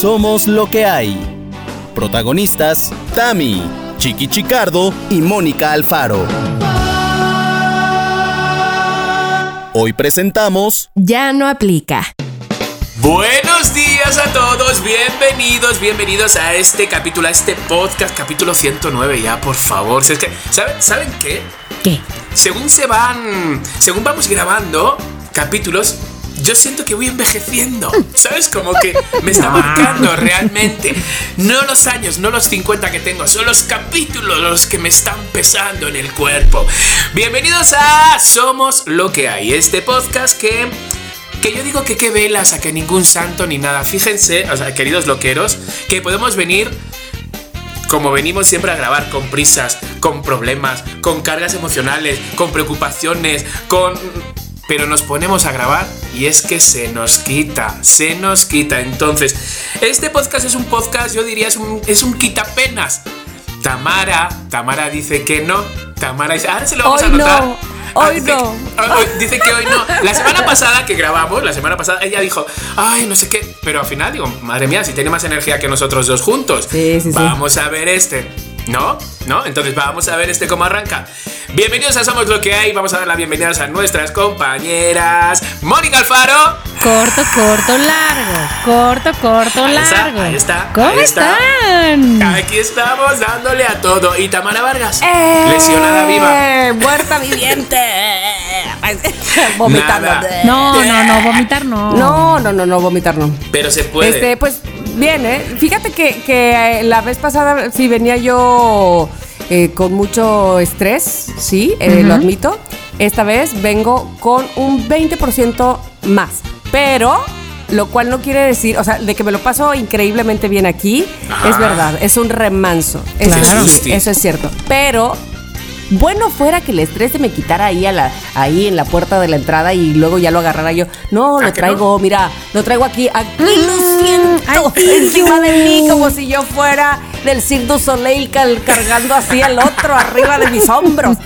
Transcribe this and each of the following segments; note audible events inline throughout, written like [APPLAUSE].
Somos lo que hay. Protagonistas, Tami, Chiqui Chicardo y Mónica Alfaro. Hoy presentamos Ya no aplica. Buenos días a todos, bienvenidos, bienvenidos a este capítulo, a este podcast, capítulo 109 ya, por favor. Es que, ¿saben, ¿Saben qué? ¿Qué? Según se van, según vamos grabando capítulos, yo siento que voy envejeciendo, ¿sabes? Como que me está marcando realmente. No los años, no los 50 que tengo, son los capítulos los que me están pesando en el cuerpo. Bienvenidos a Somos lo que hay, este podcast que que yo digo que qué velas a que ningún santo ni nada. Fíjense, o sea, queridos loqueros, que podemos venir como venimos siempre a grabar, con prisas, con problemas, con cargas emocionales, con preocupaciones, con... Pero nos ponemos a grabar y es que se nos quita, se nos quita. Entonces, este podcast es un podcast, yo diría, es un, es un quitapenas. Tamara, Tamara dice que no. Tamara dice, ahora se lo vamos Hoy a anotar. no, Ah, hoy dice no. que- hoy- dice que hoy no. La semana pasada que grabamos, la semana pasada, ella dijo, ay, no sé qué. Pero al final digo, madre mía, si tiene más energía que nosotros dos juntos. Sí, sí, sí. Vamos a ver este. ¿No? ¿No? Entonces vamos a ver este cómo arranca. Bienvenidos a Somos lo que hay. Vamos a dar las bienvenidas a nuestras compañeras. Mónica Alfaro. Corto, corto, largo. Corto, corto, Ahí está, largo. ahí está, ¿Cómo ahí está. están? Aquí estamos dándole a todo. Y Tamara Vargas. ¡Eh! Lesionada viva. Muerta viviente. [LAUGHS] Vomitando. Nada. No, no, no, vomitar no. No, no, no, no, vomitar no. Pero se puede. Este, pues bien, ¿eh? Fíjate que, que, eh, la vez pasada sí venía yo eh, con mucho estrés, sí, eh, lo admito. Esta vez vengo con un 20% más. Pero, lo cual no quiere decir, o sea, de que me lo paso increíblemente bien aquí, Ajá. es verdad, es un remanso. Eso, Claro. sí, eso es cierto. Pero bueno fuera que el estrés se me quitara ahí a la, ahí en la puerta de la entrada y luego ya lo agarrara yo. No, ¿Ah, lo traigo, mira, lo traigo aquí, aquí lo siento, ay, encima de mí, como si yo fuera del Cirque du Soleil cargando así al otro arriba de mis hombros.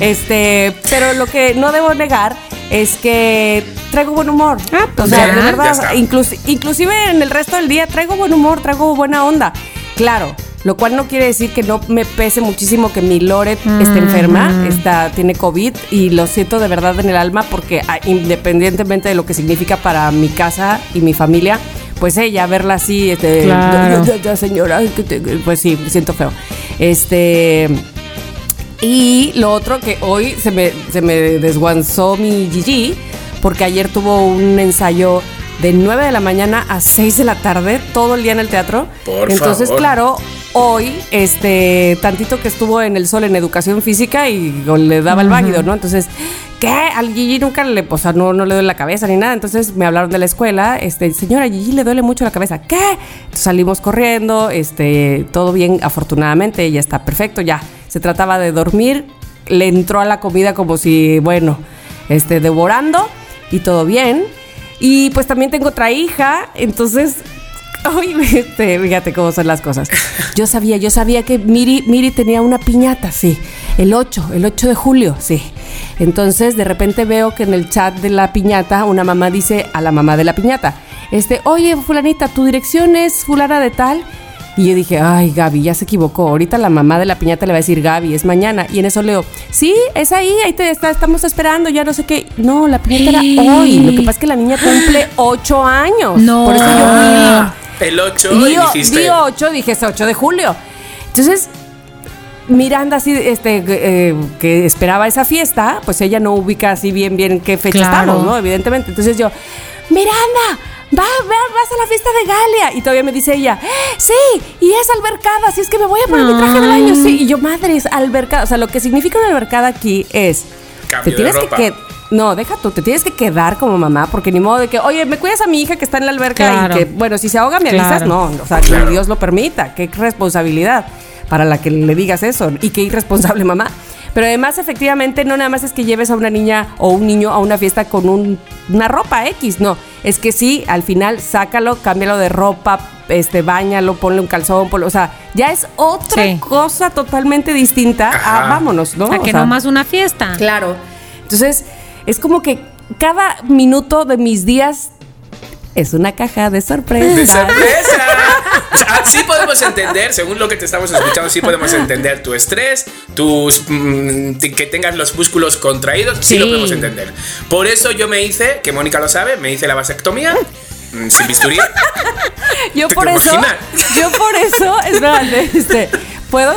Este, pero lo que no debo negar es que traigo buen humor. Ah, pues o sea, ya. de verdad, inclusive en el resto del día traigo buen humor, traigo buena onda. Claro, lo cual no quiere decir que no me pese muchísimo que mi Loret esté enferma, está, tiene COVID y lo siento de verdad en el alma porque ah, independientemente de lo que significa para mi casa y mi familia, pues ella verla así, este, Claro. [LAUGHS] ya, ya, señora, pues sí, siento feo. Este, y lo otro que hoy se me, se me desguanzó mi Gigi, porque ayer tuvo un ensayo de 9 de la mañana a 6 de la tarde, todo el día en el teatro. Por Entonces, favor. claro, hoy, este, tantito que estuvo en el sol en educación física y le daba el válido, ¿no? Entonces, ¿qué? Al Gigi nunca le, o sea, no, no le duele la cabeza ni nada. Entonces me hablaron de la escuela, este, señora, Gigi le duele mucho la cabeza. ¿Qué? Entonces, salimos corriendo, este, todo bien, afortunadamente, ya está perfecto, ya. Se trataba de dormir, le entró a la comida como si, bueno, este, devorando y todo bien. Y pues también tengo otra hija, entonces Ay, [LAUGHS] este, fíjate cómo son las cosas. Yo sabía, yo sabía que Miri, Miri tenía una piñata, sí. El 8, el 8 de julio, sí. Entonces, de repente veo que en el chat de la piñata, una mamá dice a la mamá de la piñata, este, oye, fulanita, tu dirección es fulana de tal. Y yo dije, ay, Gaby, ya se equivocó. Ahorita la mamá de la piñata le va a decir, Gaby, es mañana. Y en eso leo, sí, es ahí, ahí te está, estamos esperando, ya no sé qué. No, la piñata Sí. era [GASPS] hoy. Lo que pasa es que la niña cumple 8 años. No. Por eso yo Ah, el 8 y Dio, dijiste. 8, dije es 8 de julio. Entonces, Miranda así, este, eh, que esperaba esa fiesta, pues ella no ubica así bien, bien qué fecha Claro. estamos, ¿no? Evidentemente. Entonces yo, Miranda, va, va- vas a la fiesta de Galia. Y todavía me dice ella, sí, y es albercada, así es que me voy a poner mi traje del año, sí. Y yo, madre, es albercada. O sea, lo que significa una albercada aquí es, Cambio te de tienes ropa. que... No, deja tú, te tienes que quedar como mamá, porque ni modo de que, oye, me cuidas a mi hija que está en la alberca Claro. y que, bueno, si se ahoga me avisas, Claro. no, o sea, Claro. ni Dios lo permita, qué responsabilidad para la que le digas eso y qué irresponsable mamá. Pero además, efectivamente, no nada más es que lleves a una niña o un niño a una fiesta con un- una ropa X, no. Es que sí, al final, sácalo, cámbialo de ropa, este, bañalo, ponle un calzón, ponle- o sea, ya es otra Sí. cosa totalmente distinta Ajá. a vámonos, ¿no? O sea, O que sea, no más una fiesta. Claro. Entonces, es como que cada minuto de mis días es una caja de ¡De sorpresa. sorpresa! O sea, ah, sí podemos entender, según lo que te estamos escuchando, sí podemos entender tu estrés, tus mm, que tengas los músculos contraídos, sí. Sí. lo podemos entender. Por eso yo me hice, que Mónica lo sabe, me hice la vasectomía mm, sin bisturí. Yo ¿Te por eso, imaginas? yo por eso, espérate, este, puedo,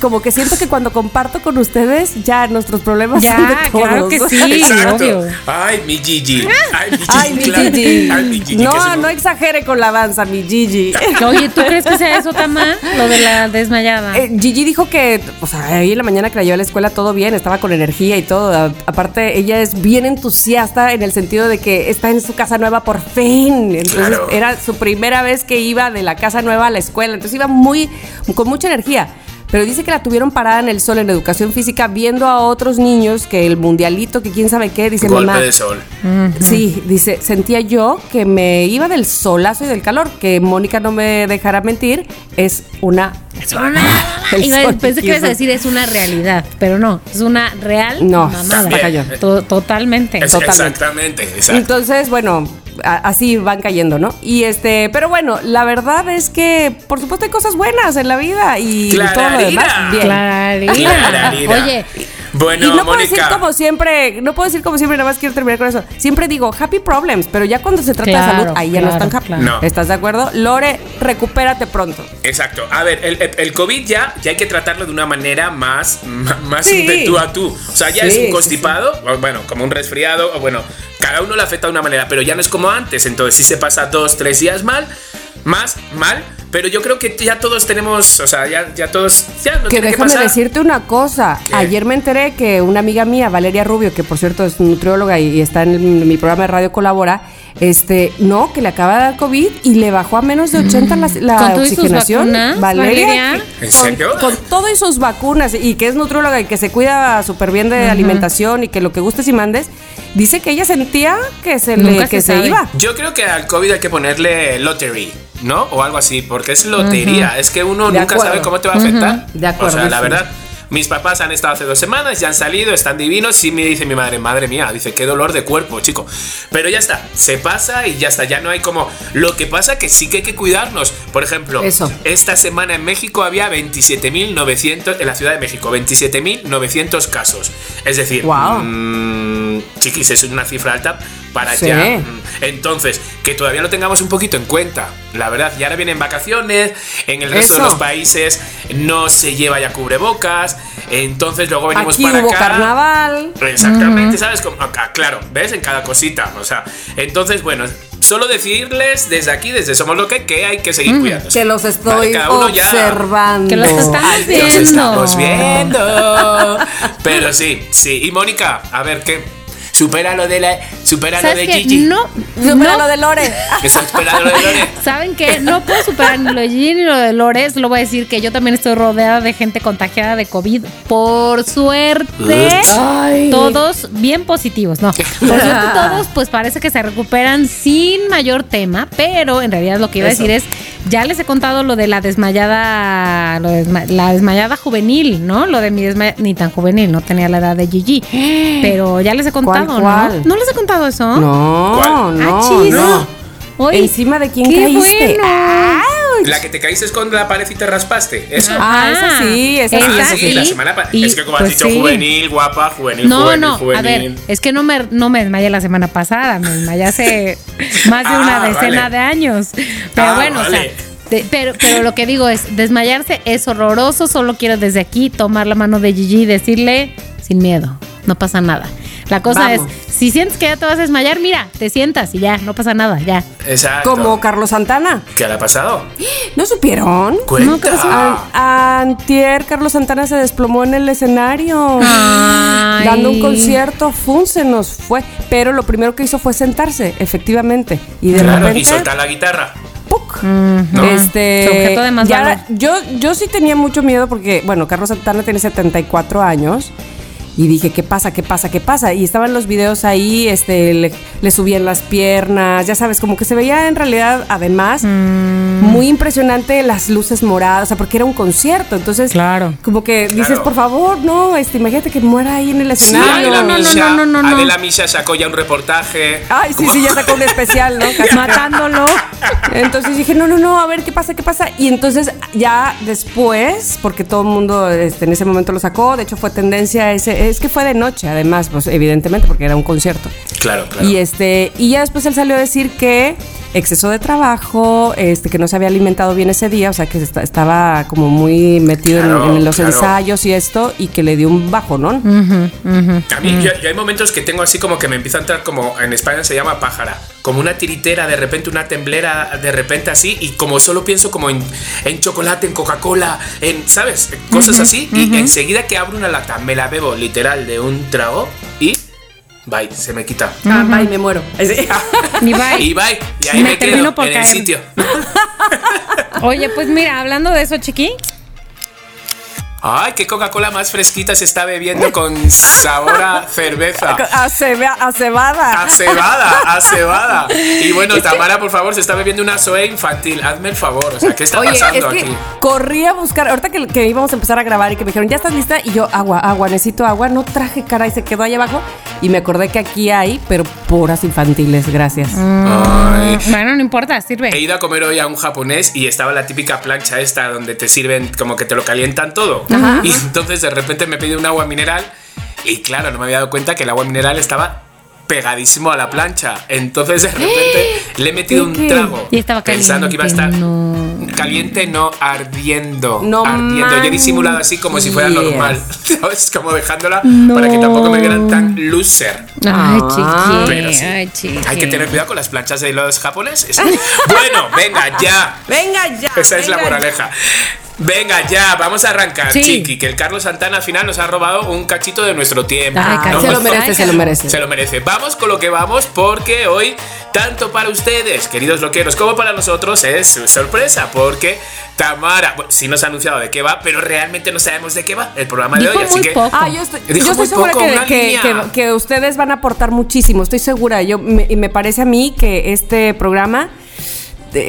como que siento que cuando comparto con ustedes, ya nuestros problemas Ya, son de claro todos. que sí. [LAUGHS] Obvio. Ay, mi Gigi. Ay, mi Gigi. Ay, mi claro. Gigi. Ay, mi Gigi, que No, no exagere con la danza, mi Gigi. [LAUGHS] Oye, ¿tú crees que sea eso, Tama? Lo de la desmayada. Eh, Gigi dijo que, o sea, ahí en la mañana que la llevé a la escuela todo bien, estaba con energía y todo. A- aparte, ella es bien entusiasta en el sentido de que está en su casa nueva por fin. Entonces, Claro. era su primera vez que iba de la casa nueva a la escuela. Entonces, iba muy, con mucha energía. Pero dice que la tuvieron parada en el sol en educación física viendo a otros niños que el mundialito, que quién sabe qué, dice Golpe mamá. de sol. Sí, dice, sentía yo que me iba del solazo y del calor, que Mónica no me dejará mentir, es una... [LAUGHS] El Iba- sol pensé que ibas a decir es una realidad, pero no, es una real No, mamada. totalmente. Es- Totalmente. exactamente, exacto. Entonces, bueno, así van cayendo, ¿no? Y este, pero bueno, la verdad es que, por supuesto, hay cosas buenas en la vida y todo lo demás. Bien. Clararira. Clararira. Oye, Bueno, y no puedo decir como siempre, no puedo decir como siempre, nada más quiero terminar con eso. Siempre digo happy problems, pero ya cuando se trata Claro, de salud, ahí ya no están happy. claro. No. ¿Estás de acuerdo? Lore, recupérate pronto. Exacto. A ver, el, el- el COVID ya, ya hay que tratarlo de una manera más, más Sí. de tú a tú. O sea, ya Sí, es un constipado, o bueno, como un resfriado, o bueno, cada uno le afecta de una manera, pero ya no es como antes. Entonces, si se pasa dos, tres días mal, más mal, pero yo creo que ya todos tenemos, o sea, ya, ya todos, ya no Que que déjame pasar. decirte una cosa. ¿Qué? Ayer me enteré que una amiga mía, Valeria Rubio, que por cierto es nutrióloga y, y está en, el- mi programa de radio Colabora, este, no, que le acaba de dar COVID y le bajó a menos de 80 la, la ¿Con todo y sus oxigenación. vacunas, Valeria? que- ¿En con, serio? con todo y sus vacunas y que es nutrióloga y que se cuida súper bien de alimentación y que lo que gustes y mandes, dice que ella sentía que se Nunca le que se, iba. Yo creo que al COVID hay que ponerle lottery, ¿no? O algo así, porque es lotería. Es que uno De nunca acuerdo. sabe cómo te va a afectar. De acuerdo, O sea, la sí. verdad. Mis papás han estado hace dos semanas, ya han salido, están divinos. Y me dice mi madre, madre mía, dice, qué dolor de cuerpo, chico. Pero ya está, se pasa y ya está, ya no hay como. Lo que pasa que sí que hay que cuidarnos. Por ejemplo, Eso. esta semana en México había 27.900, en la Ciudad de México, 27.900 casos. Es decir, Guau. mm, chiquis, es una cifra alta para Sí. ya. Entonces, que todavía lo tengamos un poquito en cuenta, la verdad. Y ahora vienen vacaciones, en el resto de los países no se lleva ya cubrebocas, entonces luego venimos Aquí para hubo acá. carnaval. Exactamente, ¿sabes? Como acá, claro, ¿ves? En cada cosita. O sea, entonces, bueno, solo decirles desde aquí, desde Somos Lo que, que hay que seguir cuidándose. Que los estoy Vale, ya- observando. Que los estamos Los viendo. estamos viendo. Pero sí, sí. Y Mónica, a ver, ¿qué? Supera lo de la. Supera lo ¿sabes de qué? Gigi. No, Supera no. lo de Lore. Eso, supera lo de Lore. [LAUGHS] ¿Saben qué? No puedo superar ni lo de Gigi ni lo de Lores. Lo voy a decir que yo también estoy rodeada de gente contagiada de COVID. Por suerte, Ay. todos bien positivos. No, por suerte [LAUGHS] todos pues parece que se recuperan sin mayor tema. Pero en realidad lo que iba Eso. a decir es, ya les he contado lo de la desmayada, lo desma- la desmayada juvenil, ¿no? Lo de mi desmayada, ni tan juvenil, no tenía la edad de Gigi. [GASPS] Pero ya les he contado, ¿Cuál, ¿no? ¿No les he contado No, ¿Cuál? no, Ah, no. Oye, ¿Encima de quién qué caíste? bueno. La que te caíste con la pared y te raspaste. Eso. Ah, esa sí, esa Ah, esa sí, la semana pasada. Y, Es que como pues, has dicho, sí. juvenil, guapa, juvenil, No, juvenil, no, juvenil. a ver, es que no me, no me desmayé la semana pasada, me desmayé hace [LAUGHS] más de Ah, una decena vale. de años. Pero Ah, bueno, o sea, de- pero, pero lo que digo es, desmayarse es horroroso, solo quiero desde aquí tomar la mano de Gigi y decirle, sin miedo, no pasa nada. La cosa Vamos. es, si sientes que ya te vas a desmayar, mira, te sientas y ya, no pasa nada, ya. Exacto. Como Carlos Santana. ¿Qué le ha pasado? ¿No supieron? Cuenta. An- antier Carlos Santana se desplomó en el escenario Ay. dando un concierto, fun, se nos fue, pero lo primero que hizo fue sentarse, efectivamente, y de claro, repente y soltar la guitarra. ¡puc! ¿no? Este, Su objeto de más ya- valor. yo, yo sí tenía mucho miedo porque, bueno, Carlos Santana tiene 74 años Y dije, ¿qué pasa? ¿Qué pasa? ¿Qué pasa? Y estaban los videos ahí, este, le, le subían las piernas, ya sabes, como que se veía en realidad, además, Mm. muy impresionante las luces moradas, o sea, porque era un concierto. Entonces, Claro. como que dices, Claro. por favor, no, este, imagínate que muera ahí en el Sí, escenario. Adela no, no, Misha, no, no, no, no. Adela Misha sacó ya un reportaje. Ay, sí, sí, ya sacó un especial, ¿no? Casi. Matándolo. Entonces dije, no, no, no, a ver qué pasa, qué pasa. Y entonces ya después, porque todo el mundo este, en ese momento lo sacó, de hecho fue tendencia ese, es que fue de noche, además, pues evidentemente, porque era un concierto. Claro, claro. Y este, y ya después él salió a decir que exceso de trabajo, este, que no se había alimentado bien ese día, o sea que esta- estaba como muy metido en- Claro, en, los claro. ensayos y esto, y que le dio un bajonón. A mí, yo, yo hay momentos que tengo así como que me empieza a entrar como en España se llama pájara, como una tiritera, de repente una temblera, de repente así, y como solo pienso como en, en chocolate, en Coca-Cola, en, ¿sabes? Cosas así, y enseguida que abro una lata, me la bebo literal de un trago y, bye, se me quita. Ah, bye, me muero. [LAUGHS] Y bye. Y bye, y ahí Me me, termino quedo por en el caer. sitio. [LAUGHS] Oye, pues mira, hablando de eso, chiqui. Ay, qué Coca-Cola más fresquita se está bebiendo con sabor a cerveza. [LAUGHS] A, ceba- a cebada. A cebada, a cebada. Y bueno, Tamara, por favor, se está bebiendo una soe infantil. Hazme el favor. O sea, ¿qué está Oye, es pasando que aquí? corrí a buscar, ahorita que, que íbamos a empezar a grabar y que me dijeron, ¿ya estás lista? Y yo, agua, agua, necesito agua. No traje cara y se quedó ahí abajo. Y me acordé que aquí hay, pero puras infantiles, gracias. Ay. Bueno, no importa, He sirve. ido a comer hoy a un japonés y estaba la típica plancha esta donde te sirven como que te lo calientan todo. Y entonces de repente me pedí un agua mineral y claro, no me había dado cuenta que el agua mineral estaba pegadísimo a la plancha. Entonces de repente [GASPS] le he metido un trago Y estaba pensando que iba a estar caliente, no. caliente, no ardiendo. No ardiendo. Yo he disimulado así como si fuera normal. [LAUGHS] ¿Sabes? Como dejándola No. para que tampoco me vieran tan loser. Ay, Ah. Pero sí. Ay. Hay que tener cuidado con las planchas de los japoneses. [LAUGHS] bueno, venga, ya. Venga ya. Esa es la venga moraleja. Venga, ya, vamos a arrancar, Sí. Chiqui, que el Carlos Santana al final nos ha robado un cachito de nuestro tiempo. Ay. Carlos, Se lo merece, se lo merece. Se lo merece. Vamos con lo que vamos, porque hoy, tanto para ustedes, queridos loqueros, como para nosotros, es sorpresa, porque Tamara, bueno, sí nos ha anunciado de qué va, pero realmente no sabemos de qué va el programa de Dijo hoy, así muy que. poco. Ah, yo estoy, Dijo yo estoy muy segura poco, que, que- línea. que- que ustedes van a aportar muchísimo, estoy segura. Yo me, y me parece a mí que este programa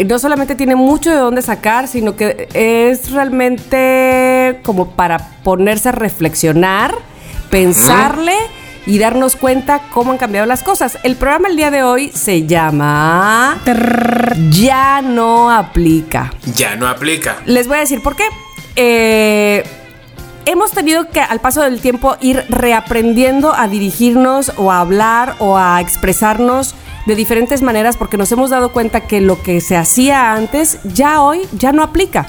no solamente tiene mucho de dónde sacar, sino que es realmente como para ponerse a reflexionar, pensarle y darnos cuenta cómo han cambiado las cosas. El programa el día de hoy se llama Ya no aplica. Ya no aplica. Les voy a decir por qué. Eh, hemos tenido que al paso del tiempo ir reaprendiendo a dirigirnos o a hablar o a expresarnos de diferentes maneras porque nos hemos dado cuenta que lo que se hacía antes ya hoy ya no aplica.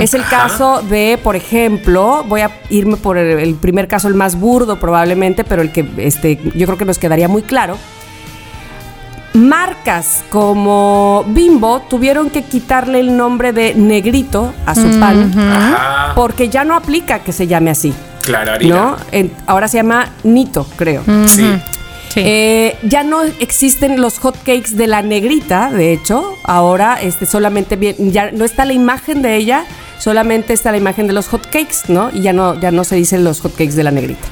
Es el Ajá. caso de, por ejemplo, voy a irme por el, el primer caso, el más burdo probablemente, pero el que este, yo creo que nos quedaría muy claro. Marcas como Bimbo tuvieron que quitarle el nombre de negrito a su pan Ajá. porque ya no aplica que se llame así, Claro. ¿no? En- ahora se llama Nito, creo. Sí. Sí. Eh, ya no existen los hot cakes de la negrita, de hecho. Ahora este, solamente bien, ya no está la imagen de ella, solamente está la imagen de los hot cakes, ¿no? Y ya no, ya no se dicen los hot cakes de la negrita.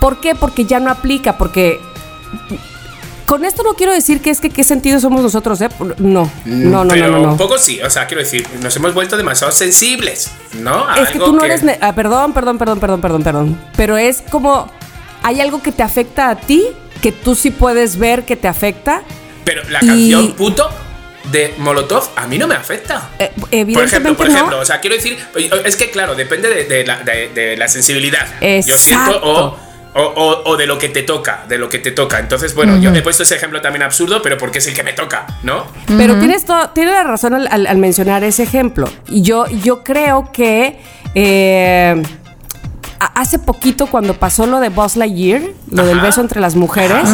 ¿Por qué? Porque ya no aplica, porque con esto no quiero decir que es que qué sentido somos nosotros, ¿eh? No, no, no, Pero no, no. un no. poco sí, o sea, quiero decir, nos hemos vuelto demasiado sensibles, ¿no? A Es que tú no eres. ah, perdón, perdón, perdón, perdón, perdón, perdón. Pero es como. Hay algo que te afecta a ti, que tú sí puedes ver que te afecta. Pero la Y- canción puto de Molotov a mí no me afecta. Eh, Por evidentemente ejemplo, por no. ejemplo, o sea, quiero decir, es que claro, depende de, de la, de- de la sensibilidad. Yo Exacto. siento, o, o, o- o de lo que te toca, de lo que te toca. Entonces, bueno, yo he puesto ese ejemplo también absurdo, pero porque es el que me toca, ¿no? Pero tienes, todo, tienes la razón al, al- al mencionar ese ejemplo. Y yo, yo creo que eh, hace poquito cuando pasó lo de Buzz Lightyear, lo del beso entre las mujeres,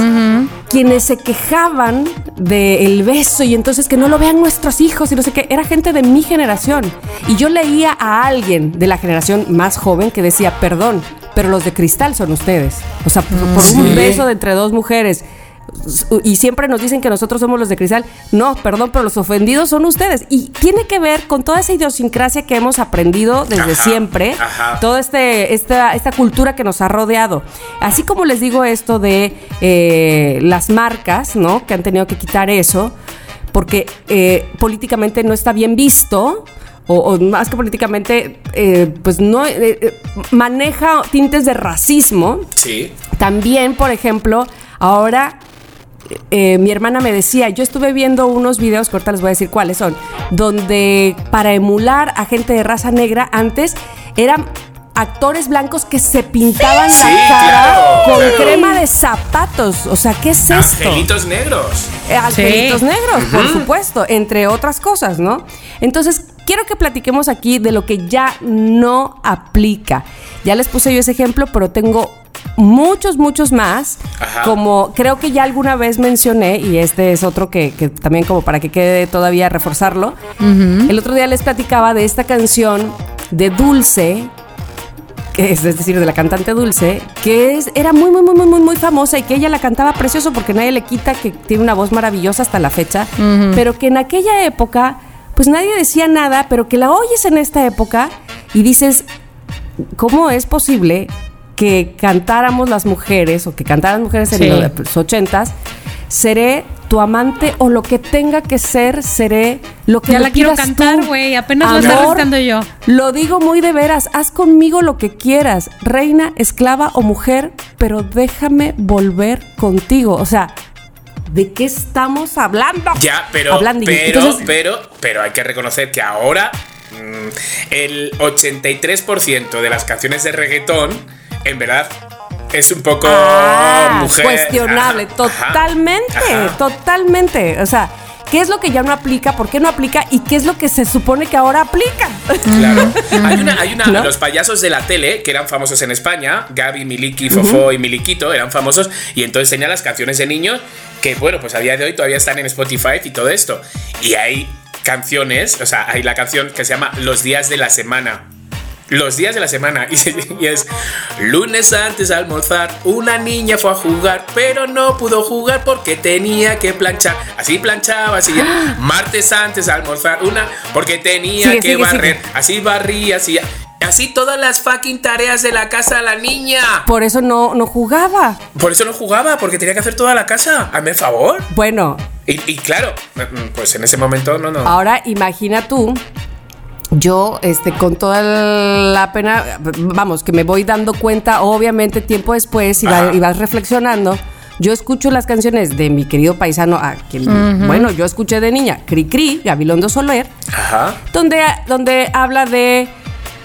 quienes se quejaban del beso y entonces que no lo vean nuestros hijos y no sé qué, era gente de mi generación. Y yo leía a alguien de la generación más joven que decía, perdón, pero los de cristal son ustedes. O sea, por, por un beso de entre dos mujeres. Y siempre nos dicen que nosotros somos los de cristal. No, perdón, pero los ofendidos son ustedes. Y tiene que ver con toda esa idiosincrasia que hemos aprendido desde Ajá, siempre, ajá. toda este, esta, esta cultura que nos ha rodeado. Así como les digo esto de eh, las marcas, ¿no? Que han tenido que quitar eso, porque eh, políticamente no está bien visto. O, o más que políticamente, eh, pues no eh, maneja tintes de racismo. Sí. También, por ejemplo, ahora eh, mi hermana me decía, yo estuve viendo unos videos, que ahorita les voy a decir cuáles son, donde para emular a gente de raza negra antes eran actores blancos que se pintaban Sí, la cara claro, con claro. crema de zapatos. O sea, ¿qué es esto? Angelitos negros. Eh, Angelitos Sí. negros, por supuesto, entre otras cosas, ¿no? Entonces, quiero que platiquemos aquí de lo que ya no aplica. Ya les puse yo ese ejemplo, pero tengo muchos, muchos más. Ajá. Como creo que ya alguna vez mencioné, y este es otro que, que también como para que quede todavía reforzarlo. El otro día les platicaba de esta canción de Dulce, que es, es decir, de la cantante Dulce, que es, era muy, muy, muy, muy, muy, muy famosa y que ella la cantaba precioso porque nadie le quita que tiene una voz maravillosa hasta la fecha, pero que en aquella época, pues nadie decía nada, pero que la oyes en esta época y dices, ¿cómo es posible que cantáramos las mujeres o que cantaran mujeres en Sí. los ochentas? Seré tu amante o lo que tenga que ser, seré lo que Ya me la quiero cantar, güey, apenas lo estoy recitando yo. Lo digo muy de veras, haz conmigo lo que quieras, reina, esclava o mujer, pero déjame volver contigo. O sea, ¿de qué estamos hablando? Ya, pero, Hablando. pero, Entonces, pero, pero hay que reconocer que ahora mm, el 83% de las canciones de reggaetón, en verdad, es un poco ah, mujer. cuestionable, Ajá, totalmente, ajá. totalmente. O sea, ¿qué es lo que ya no aplica? ¿Por qué no aplica? ¿Y qué es lo que se supone que ahora aplica? Claro. [LAUGHS] Hay una, hay una, ¿No? los payasos de la tele que eran famosos en España, Gaby, Miliki, Fofó y Miliquito eran famosos y entonces tenían las canciones de niños que, bueno, pues a día de hoy todavía están en Spotify y todo esto. Y hay canciones, o sea, hay la canción que se llama Los días de la semana. Los días de la semana. [LAUGHS] Y, se- y es lunes antes de almorzar, una niña fue a jugar, pero no pudo jugar porque tenía que planchar. Así planchaba, así. [GASPS] Martes antes de almorzar, una porque tenía Sigue, que sigue, barrer. sigue. Así barría, así. Así todas las fucking tareas de la casa de la niña. Por eso no, no jugaba. Por eso no jugaba, porque tenía que hacer toda la casa. Hazme el favor. Bueno, Y, y claro, mm, pues en ese momento no, no. Ahora imagina tú, yo, este, con toda la pena, vamos, que me voy dando cuenta, obviamente, tiempo después, y, va- Ajá. y vas reflexionando. Yo escucho las canciones de mi querido paisano, a quien, bueno, yo escuché de niña, Cri Cri, Gabilondo Soler, Ajá. donde, donde habla de,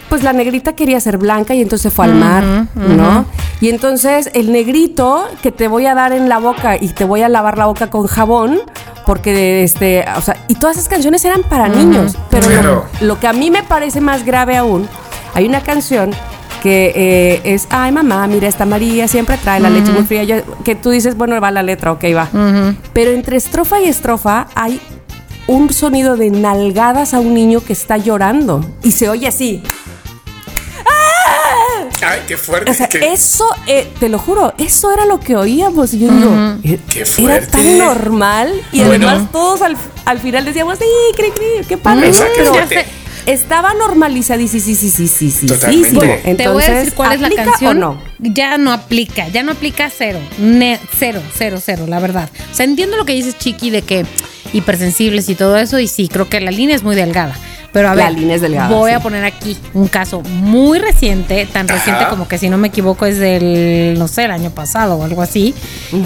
pues la negrita quería ser blanca y entonces fue al mar, ¿no? Y entonces el negrito que te voy a dar en la boca y te voy a lavar la boca con jabón, porque este, o sea, y todas esas canciones eran para niños, pero lo- Claro. lo, que a mí me parece más grave aún, hay una canción que eh, es, ay mamá, mira, esta María siempre trae la leche muy fría, Yo- que tú dices, bueno, va la letra, ok, va. Pero entre estrofa y estrofa hay un sonido de nalgadas a un niño que está llorando y se oye así. Ay, qué fuerte. O sea, eso, eh, te lo juro, eso era lo que oíamos. Y yo digo, eh, Qué era fuerte. tan normal. Y Bueno. además todos al, al final decíamos, sí, cri, cri, qué padre. Qué fuerte. estaba normalizada, sí, sí, sí, sí, sí, sí. Totalmente. sí. Entonces, Te voy a decir cuál es la ¿aplica canción. o no? Ya no aplica, ya no aplica cero. Ne- cero, cero, cero, la verdad. O sea, entiendo lo que dices, Chiqui, de que hipersensibles y todo eso, y sí, creo que la línea es muy delgada. Pero a La ver, línea es delgada, voy sí. a poner aquí un caso muy reciente, tan Ajá. reciente como que si no me equivoco es del, no sé, el año pasado o algo así.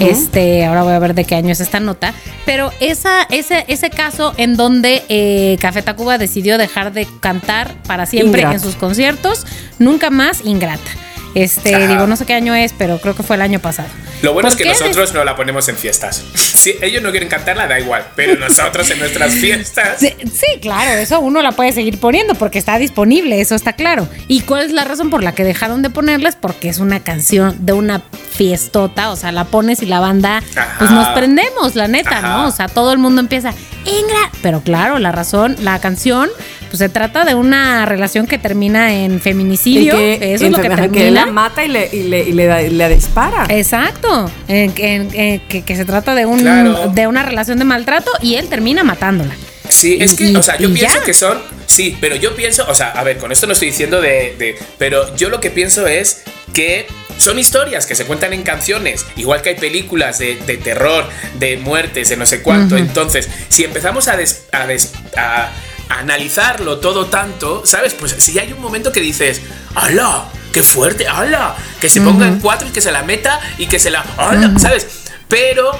Este, ahora voy a ver de qué año es esta nota. Pero esa, ese, ese caso en donde eh, Café Tacuba decidió dejar de cantar para siempre Ingrata. en sus conciertos, nunca más ingrata. Este, Ajá. digo, no sé qué año es, pero creo que fue el año pasado. Lo bueno es ¿Por que nosotros no la ponemos en fiestas. Si ellos no quieren cantarla, da igual. Pero nosotros en nuestras [LAUGHS] fiestas. Sí, sí, claro, eso uno la puede seguir poniendo porque está disponible, eso está claro. ¿Y cuál es la razón por la que dejaron de ponerlas? Porque es una canción de una fiestota, o sea, la pones y la banda, pues nos prendemos, la neta, Ajá. ¿no? O sea, todo el mundo empieza, Ingra. Pero claro, la razón, la canción, pues se trata de una relación que termina en feminicidio. que, Eso es lo que termina. él la mata y le, y le, y le da- y le dispara. Exacto, en- en- en- que, que se trata de, un, Claro. de una relación de maltrato y él termina matándola. Sí, es que, Y- o sea, yo pienso ya. que son. Sí, pero yo pienso, o sea, a ver, con esto no estoy diciendo de, de- Pero yo lo que pienso es que son historias que se cuentan en canciones, igual que hay películas de, de terror, de muertes, de no sé cuánto. Entonces, si empezamos a, des- a des- a analizarlo todo tanto, ¿sabes? Pues si hay un momento que dices, ¡hala! ¡Qué fuerte! ¡hala! Que se ponga en cuatro y que se la meta y que se la. ¡hala! ¿Sabes? Pero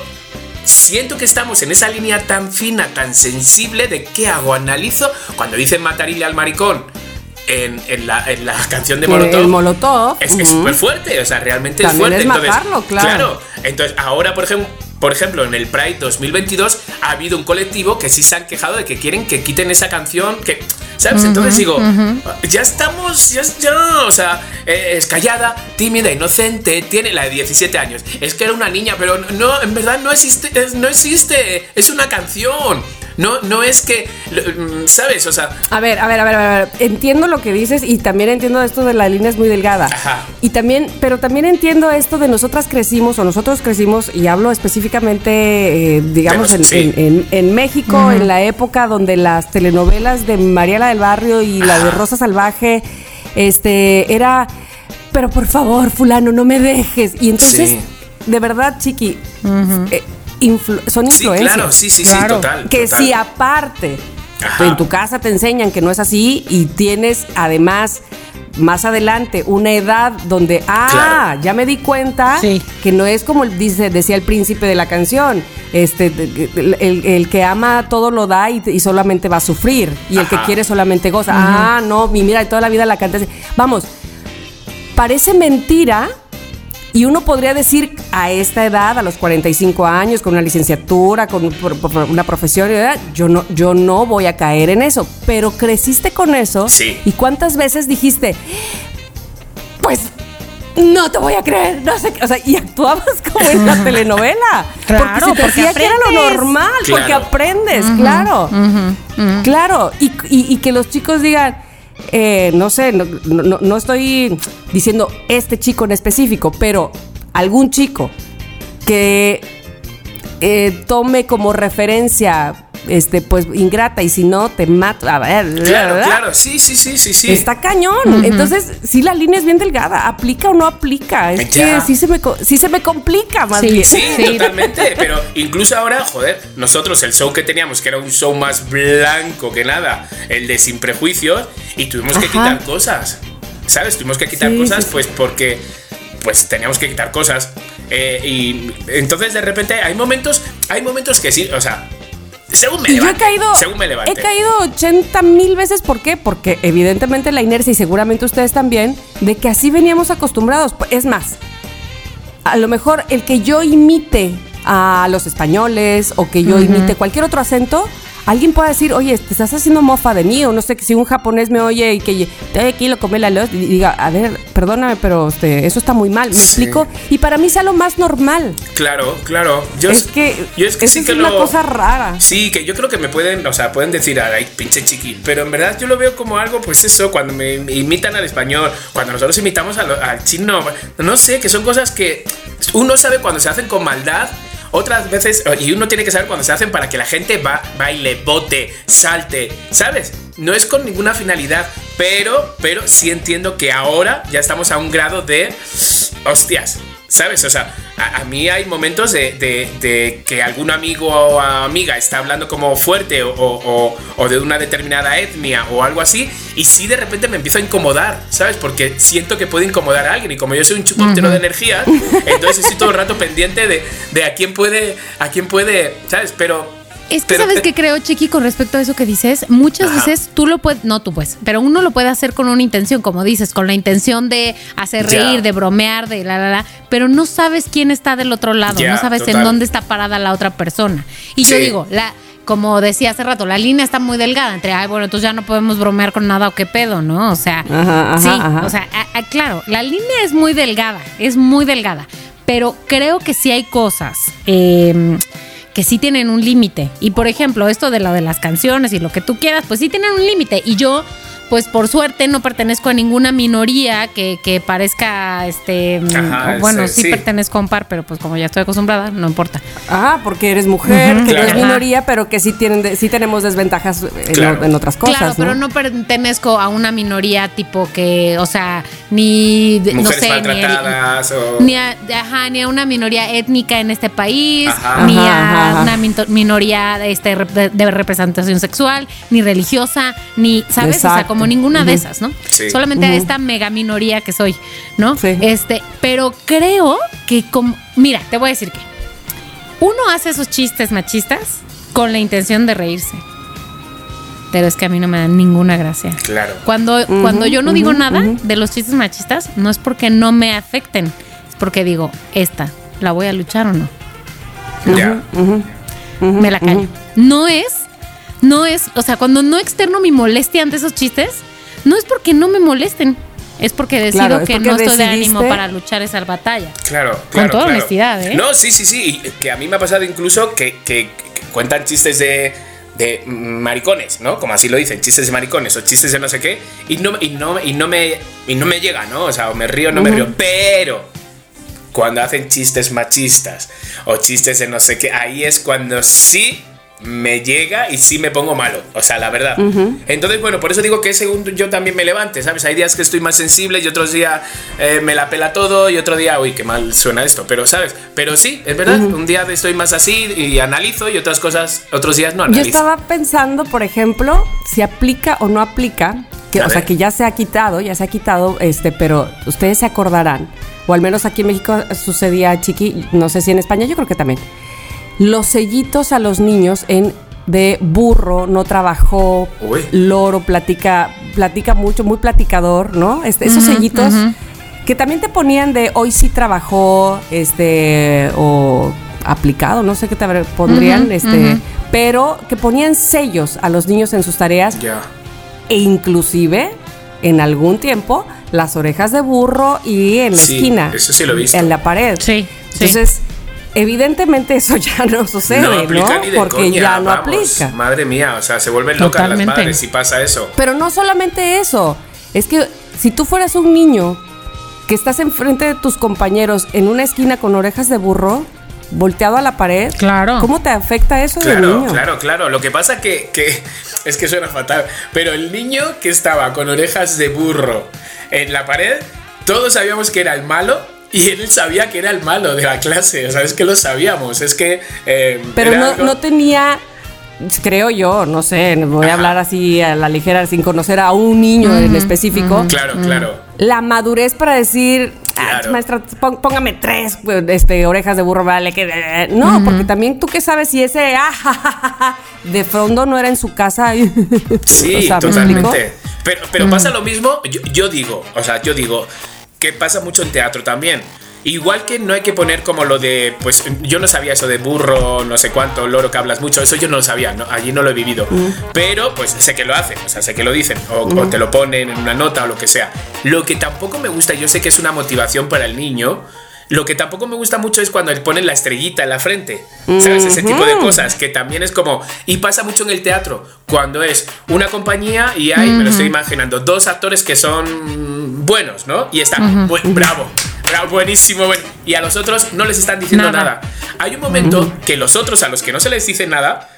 siento que estamos en esa línea tan fina, tan sensible de qué hago, analizo. Cuando dicen matarile al maricón en, en la, en la canción de Molotov. el Molotov, Es que es súper fuerte, o sea, realmente También es fuerte. es entonces, matarlo, claro. entonces ahora, por ejemplo. Por ejemplo, en el Pride 2022 ha habido un colectivo que sí se han quejado de que quieren que quiten esa canción, que, ¿sabes? Entonces digo, ya estamos, ya, ya, o sea, eh, es callada, tímida, inocente, tiene la de 17 años. Es que era una niña, pero no, en verdad no existe, no existe, es una canción. No, no es que, mm, ¿sabes? O sea, A ver, a ver, a ver, a ver. Entiendo lo que dices y también entiendo esto de la línea es muy delgada. Ajá. Y también, pero también entiendo esto de nosotras crecimos o nosotros crecimos y hablo específicamente, eh, digamos, en, Sí. en- en- en México, en la época donde las telenovelas de Mariela del Barrio y la de. Rosa Salvaje, este, era, pero por favor, fulano, no me dejes. Y entonces, Sí. de verdad, chiqui, eh, influ- son sí, influencias. claro, sí, sí, Claro. sí, total. Que total. si aparte Ajá. en tu casa te enseñan que no es así y tienes además más adelante una edad donde, ah, Claro. ya me di cuenta Sí. que no es como dice, decía el príncipe de la canción, este, el, el- el que ama todo lo da y, y solamente va a sufrir y el que quiere solamente goza. Ah, no, y mira, toda la vida la cantas. Vamos, parece mentira. Y uno podría decir a esta edad, a los 45 años, con una licenciatura, con una profesión, yo no, yo no voy a caer en eso. Pero creciste con eso. Sí. ¿Y cuántas veces dijiste, pues no te voy a creer? No sé, qué", o sea, y actuabas [LAUGHS] como en la telenovela. Claro, porque se te porque hacía que era lo aprendes. normal, porque Claro. aprendes, claro. Claro, y, y- y que los chicos digan, eh, no sé, no, no- no estoy diciendo este chico en específico, pero algún chico que eh, tome como referencia, este, pues ingrata, y si no, te mato. A ver, Claro, ¿verdad? claro, sí, sí, sí, sí, sí. Está cañón. Entonces, sí, la línea es bien delgada. ¿Aplica o no aplica? Es Ya. que sí se, me, sí se me complica más Sí, bien. Sí, Sí. totalmente. Pero incluso ahora, joder, nosotros el show que teníamos, que era un show más blanco que nada, el de Sin Prejuicios, y tuvimos que Ajá. quitar cosas. ¿Sabes? Tuvimos que quitar Sí, cosas, sí, sí. pues porque pues teníamos que quitar cosas. Eh, y entonces de repente hay momentos, hay momentos que sí, o sea, según me Y yo he caído, según me levante. he caído 80 mil veces. ¿Por qué? Porque evidentemente la inercia y seguramente ustedes también, de que así veníamos acostumbrados. Es más, a lo mejor el que yo imite a los españoles o que yo imite cualquier otro acento, alguien puede decir, oye, te estás haciendo mofa de mí, o no sé, que si un japonés me oye y que te aquí lo come la luz, y diga, a ver, perdóname, pero este, eso está muy mal, ¿me Sí. explico? Y para mí sea lo más normal. Claro, claro. Yo es que, yo es que eso sí es que una lo- cosa rara. Sí, que yo creo que me pueden, o sea, pueden decir, ay, pinche chiquín, pero en verdad yo lo veo como algo, pues eso, cuando me imitan al español, cuando nosotros imitamos lo- al chino, no sé, que son cosas que uno sabe cuando se hacen con maldad. Otras veces, y uno tiene que saber cuando se hacen para que la gente va, baile, bote, salte, ¿sabes? No es con ninguna finalidad, pero, pero sí entiendo que ahora ya estamos a un grado de, hostias, ¿sabes? O sea, a, a mí hay momentos de, de- de que algún amigo o amiga está hablando como fuerte o, o- o de una determinada etnia o algo así, y sí de repente me empiezo a incomodar, ¿sabes? Porque siento que puede incomodar a alguien, y como yo soy un chupóptero de energía, entonces estoy todo el rato pendiente de, de a quién puede, a quién puede, ¿sabes? Pero... Es que pero- sabes qué creo, Chiqui, con respecto a eso que dices, muchas Ajá. veces tú lo puedes, no tú pues, pero uno lo puede hacer con una intención, como dices, con la intención de hacer Ya. reír, de bromear, de la la la, pero no sabes quién está del otro lado, Ya, no sabes total. en dónde está parada la otra persona. Y yo digo, la como decía hace rato, la línea está muy delgada entre, ay, bueno, entonces ya no podemos bromear con nada o qué pedo, ¿no? O sea, Ajá, ajá, sí, ajá. o sea, a- a- claro, la línea es muy delgada, es muy delgada, pero creo que sí hay cosas eh, que sí tienen un límite. Y por ejemplo, esto de lo de las canciones y lo que tú quieras, pues sí tienen un límite. Y yo pues por suerte no pertenezco a ninguna minoría que, que parezca, este, Ajá, bueno, sí, sí, sí. pertenezco a un par, pero pues como ya estoy acostumbrada, no importa. Ah, porque eres mujer, que no es Claro. minoría, pero que sí tienen de- sí tenemos desventajas en, Claro. en otras cosas. claro, pero ¿no? no pertenezco a una minoría tipo que, o sea, ni, no sé, ni, el- maltratadas o... ni a, ajá, ni a una minoría étnica en este país, Ajá. ni Ajá, a una minoría este, de, de representación sexual, ni religiosa, ni, ¿sabes? O sea, Exacto. Como ninguna de esas, ¿no? Sí. Solamente a esta mega minoría que soy, ¿no? Sí. Este, pero creo que como, mira, te voy a decir que uno hace esos chistes machistas con la intención de reírse. Pero es que a mí no me dan ninguna gracia. Claro. Cuando, cuando yo no digo nada de los chistes machistas, no es porque no me afecten, es porque digo, esta, ¿la voy a luchar o no? Ya. me la callo. No es, no es, o sea, cuando no externo mi molestia ante esos chistes, no es porque no me molesten, es porque decido Claro, es que porque no estoy de ánimo para luchar esa batalla. Claro, claro. toda claro. honestidad, ¿eh? No, sí, sí, sí. y Que a mí me ha pasado incluso que, que- que cuentan chistes de, de maricones, ¿no? Como así lo dicen, chistes de maricones o chistes de no sé qué. Y no, y no, y no, me, y no me llega, ¿no? O sea, o me río no me río. Pero cuando hacen chistes machistas o chistes de no sé qué, ahí es cuando sí me llega y sí me pongo malo, o sea, la verdad. Entonces, bueno, por eso digo que según yo también me levante, ¿sabes? Hay días que estoy más sensible y otros días eh, me la pela todo y otro día, uy, qué mal suena esto, pero, ¿sabes? Pero sí, es verdad, un día estoy más así y analizo y otras cosas, otros días no Yo analizo. estaba pensando, por ejemplo, si aplica o no aplica, que, o sea, que ya se ha quitado, ya se ha quitado, este, pero ustedes se acordarán, o al menos aquí en México sucedía, Chiqui, no sé si en España, yo creo que también, los sellitos a los niños en de burro, no trabajó, Uy. loro, platica, platica mucho, muy platicador, ¿no? Este, esos sellitos que también te ponían de hoy sí trabajó, este, o aplicado, no sé qué te pondrían, este, pero que ponían sellos a los niños en sus tareas Ya. e inclusive en algún tiempo las orejas de burro y en la Sí, esquina. eso sí lo he visto. En la pared. Sí, sí. Entonces, evidentemente eso ya no sucede, no Porque coña, ya no vamos. aplica. Madre mía, o sea, se vuelven locas las madres si pasa eso. Pero no solamente eso, es que si tú fueras un niño que estás enfrente de tus compañeros en una esquina con orejas de burro, volteado a la pared, Claro. ¿cómo te afecta eso de Claro, niño? claro, claro. Lo que pasa que, que [LAUGHS] es que suena fatal, pero el niño que estaba con orejas de burro en la pared, todos sabíamos que era el malo [LAUGHS] y él sabía que era el malo de la clase. O sea, es que lo sabíamos. Es que. eh, Pero no, algo- no tenía, creo yo, no sé, voy a hablar así a la ligera sin conocer a un niño en específico, Claro, claro. la madurez para decir, "Ah, maestra, póngame tres pues, este, orejas de burro, vale, que... eh, No, porque también tú qué sabes si ese ah, ja, ja, ja, ja, de fondo no era en su casa. [LAUGHS] Sí, O sea, ¿me totalmente. Pero, pero pasa lo mismo, yo, yo digo, o sea, yo digo que pasa mucho en teatro también. Igual que no hay que poner como lo de, pues yo no sabía eso de burro, no sé cuánto, loro que hablas mucho, eso yo no lo sabía, ¿no? allí no lo he vivido. Pero pues sé que lo hacen, o sea, sé que lo dicen, o, o te lo ponen en una nota o lo que sea. Lo que tampoco me gusta, yo sé que es una motivación para el niño, lo que tampoco me gusta mucho es cuando le ponen la estrellita en la frente. ¿Sabes? Ese tipo de cosas que también es como. Y pasa mucho en el teatro. Cuando es una compañía y hay, me lo estoy imaginando, dos actores que son buenos, ¿no? Y están. bu- bravo. Bravo, buenísimo, bueno. Y a los otros no les están diciendo Nada. nada. Hay un momento que los otros, a los que no se les dice nada,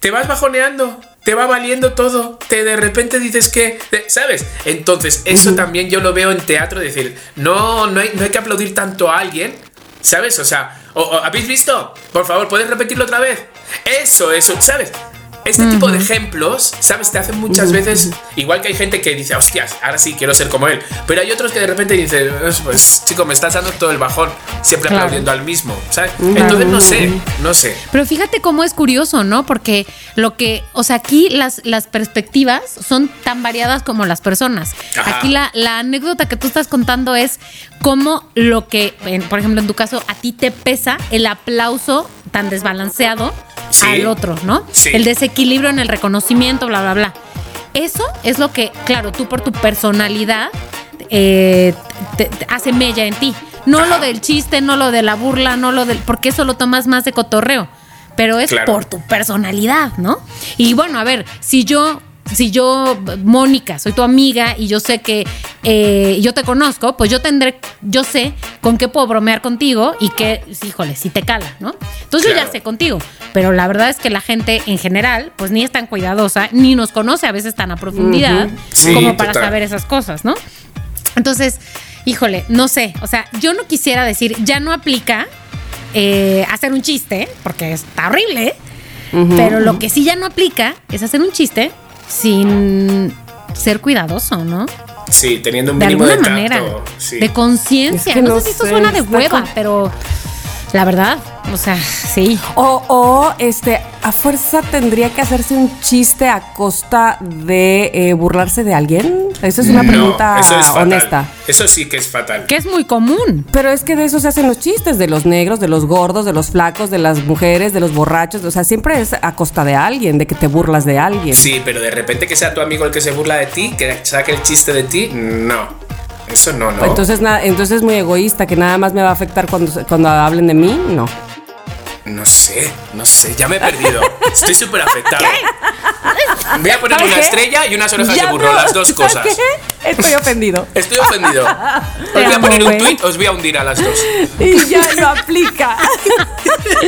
te vas bajoneando, te va valiendo todo, te de repente dices que, ¿sabes? Entonces, eso también yo lo veo en teatro, decir, no, no hay, no hay que aplaudir tanto a alguien, ¿sabes? O sea, o- o, ¿habéis visto? Por favor, ¿puedes repetirlo otra vez? Eso, eso, ¿sabes? Este tipo de ejemplos, ¿sabes? Te hacen muchas veces, igual que hay gente que dice, hostias, ahora sí quiero ser como él, pero hay otros que de repente dicen, pues chico, me estás dando todo el bajón, siempre Claro. aplaudiendo al mismo, ¿sabes? Entonces, no sé, no sé. Pero fíjate cómo es curioso, ¿no? Porque lo que, o sea, aquí las, las perspectivas son tan variadas como las personas. Ajá. Aquí la, la anécdota que tú estás contando es cómo lo que, por ejemplo, en tu caso, a ti te pesa el aplauso tan desbalanceado Sí. al otro, ¿no? Sí. El desequilibrio en el reconocimiento, bla, bla, bla. Eso es lo que, claro, tú por tu personalidad eh, te, te hace mella en ti. No lo del chiste, no lo de la burla, no lo del. Porque eso lo tomas más de cotorreo. pero es Claro. por tu personalidad, ¿no? Y bueno, a ver, si yo si yo, Mónica, soy tu amiga y yo sé que eh, yo te conozco, pues yo tendré, yo sé con qué puedo bromear contigo y que, híjole, si te cala, ¿no? Entonces yo ya sé contigo. Pero la verdad es que la gente en general, pues ni es tan cuidadosa, ni nos conoce a veces tan a profundidad Sí, como para total. saber esas cosas, ¿no? Entonces, híjole, no sé, o sea, yo no quisiera decir, ya no aplica eh, hacer un chiste, porque está horrible, pero lo que sí ya no aplica es hacer un chiste sin ser cuidadoso, ¿no? Sí, teniendo un De mínimo alguna de tacto. manera, sí. de conciencia. Es que no, no sé si esto suena de hueva, con- pero la verdad, o sea, sí. O, o, este, a fuerza tendría que hacerse un chiste a costa de eh, burlarse de alguien. Esa es una No, pregunta eso es fatal. honesta. Eso sí que es fatal. Que es muy común. Pero es que de eso se hacen los chistes, de los negros, de los gordos, de los flacos, de las mujeres, de los borrachos. O sea, siempre es a costa de alguien, de que te burlas de alguien. Sí, pero de repente que sea tu amigo el que se burla de ti, que saque el chiste de ti, no. Eso no, no. Entonces, na- entonces es muy egoísta, que nada más me va a afectar cuando, cuando hablen de mí. No. No sé, no sé, ya me he perdido. Estoy súper afectado. Voy a poner ¿Sabes una qué? estrella y unas orejas Ya de burro, no, las dos ¿sabes cosas. qué? Estoy ofendido. [LAUGHS] Estoy ofendido. Os voy a poner un tweet, os voy a hundir a las dos. Y ya no aplica. [LAUGHS]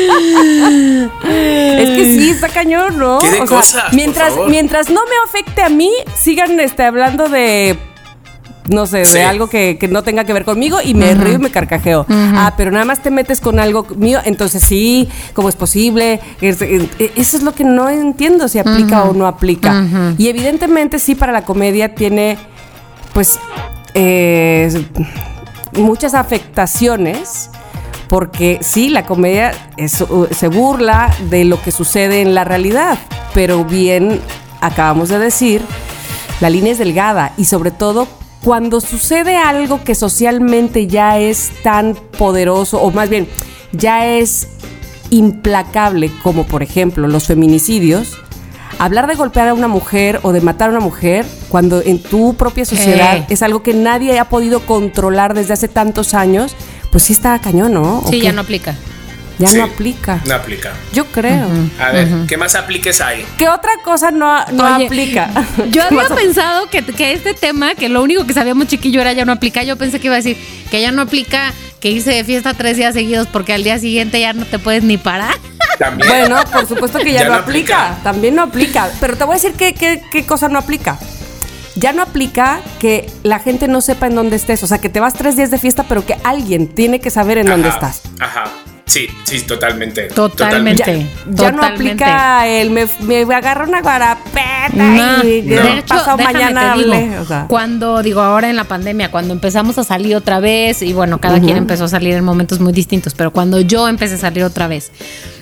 es que sí, está cañón, ¿no? ¿Qué de cosas, mientras, favor? mientras no me afecte a mí, sigan este, hablando de. No sé, Sí. de algo que, que no tenga que ver conmigo y me río y me carcajeo. Ah, pero nada más te metes con algo mío, entonces sí, ¿cómo es posible? Es- eh, Eso es lo que no entiendo si aplica o no aplica. Y evidentemente sí, para la comedia tiene, pues, eh, muchas afectaciones. Porque sí, la comedia es- se burla de lo que sucede en la realidad, pero bien acabamos de decir, la línea es delgada y sobre todo cuando sucede algo que socialmente ya es tan poderoso, o más bien ya es implacable, como por ejemplo los feminicidios, hablar de golpear a una mujer o de matar a una mujer cuando en tu propia sociedad Eh. es algo que nadie ha podido controlar desde hace tantos años, pues sí está cañón, ¿no? ¿O Sí, ya no aplica. Ya Sí, no aplica. No aplica. Yo creo. A ver, ¿qué más apliques hay? ¿Qué otra cosa no, no Oye, aplica? [LAUGHS] Yo había pensado que, que este tema, que lo único que sabíamos chiquillo era ya no aplica, yo pensé que iba a decir que ya no aplica que irse de fiesta tres días seguidos porque al día siguiente ya no te puedes ni parar. También. Bueno, por supuesto que ya, [LAUGHS] Ya no no aplica. aplica. También no aplica. Pero te voy a decir qué, qué, qué cosa no aplica. Ya no aplica que la gente no sepa en dónde estés. O sea, que te vas tres días de fiesta, pero que alguien tiene que saber en dónde estás. Ajá. Sí, sí, totalmente. Totalmente. Ya, Sí, ya no totalmente. aplica el me, me agarro una guarapeta No, y no. De hecho, pasado mañana te digo, hable. O sea, cuando digo ahora en la pandemia, cuando empezamos a salir otra vez y bueno, cada quien empezó a salir en momentos muy distintos, pero cuando yo empecé a salir otra vez,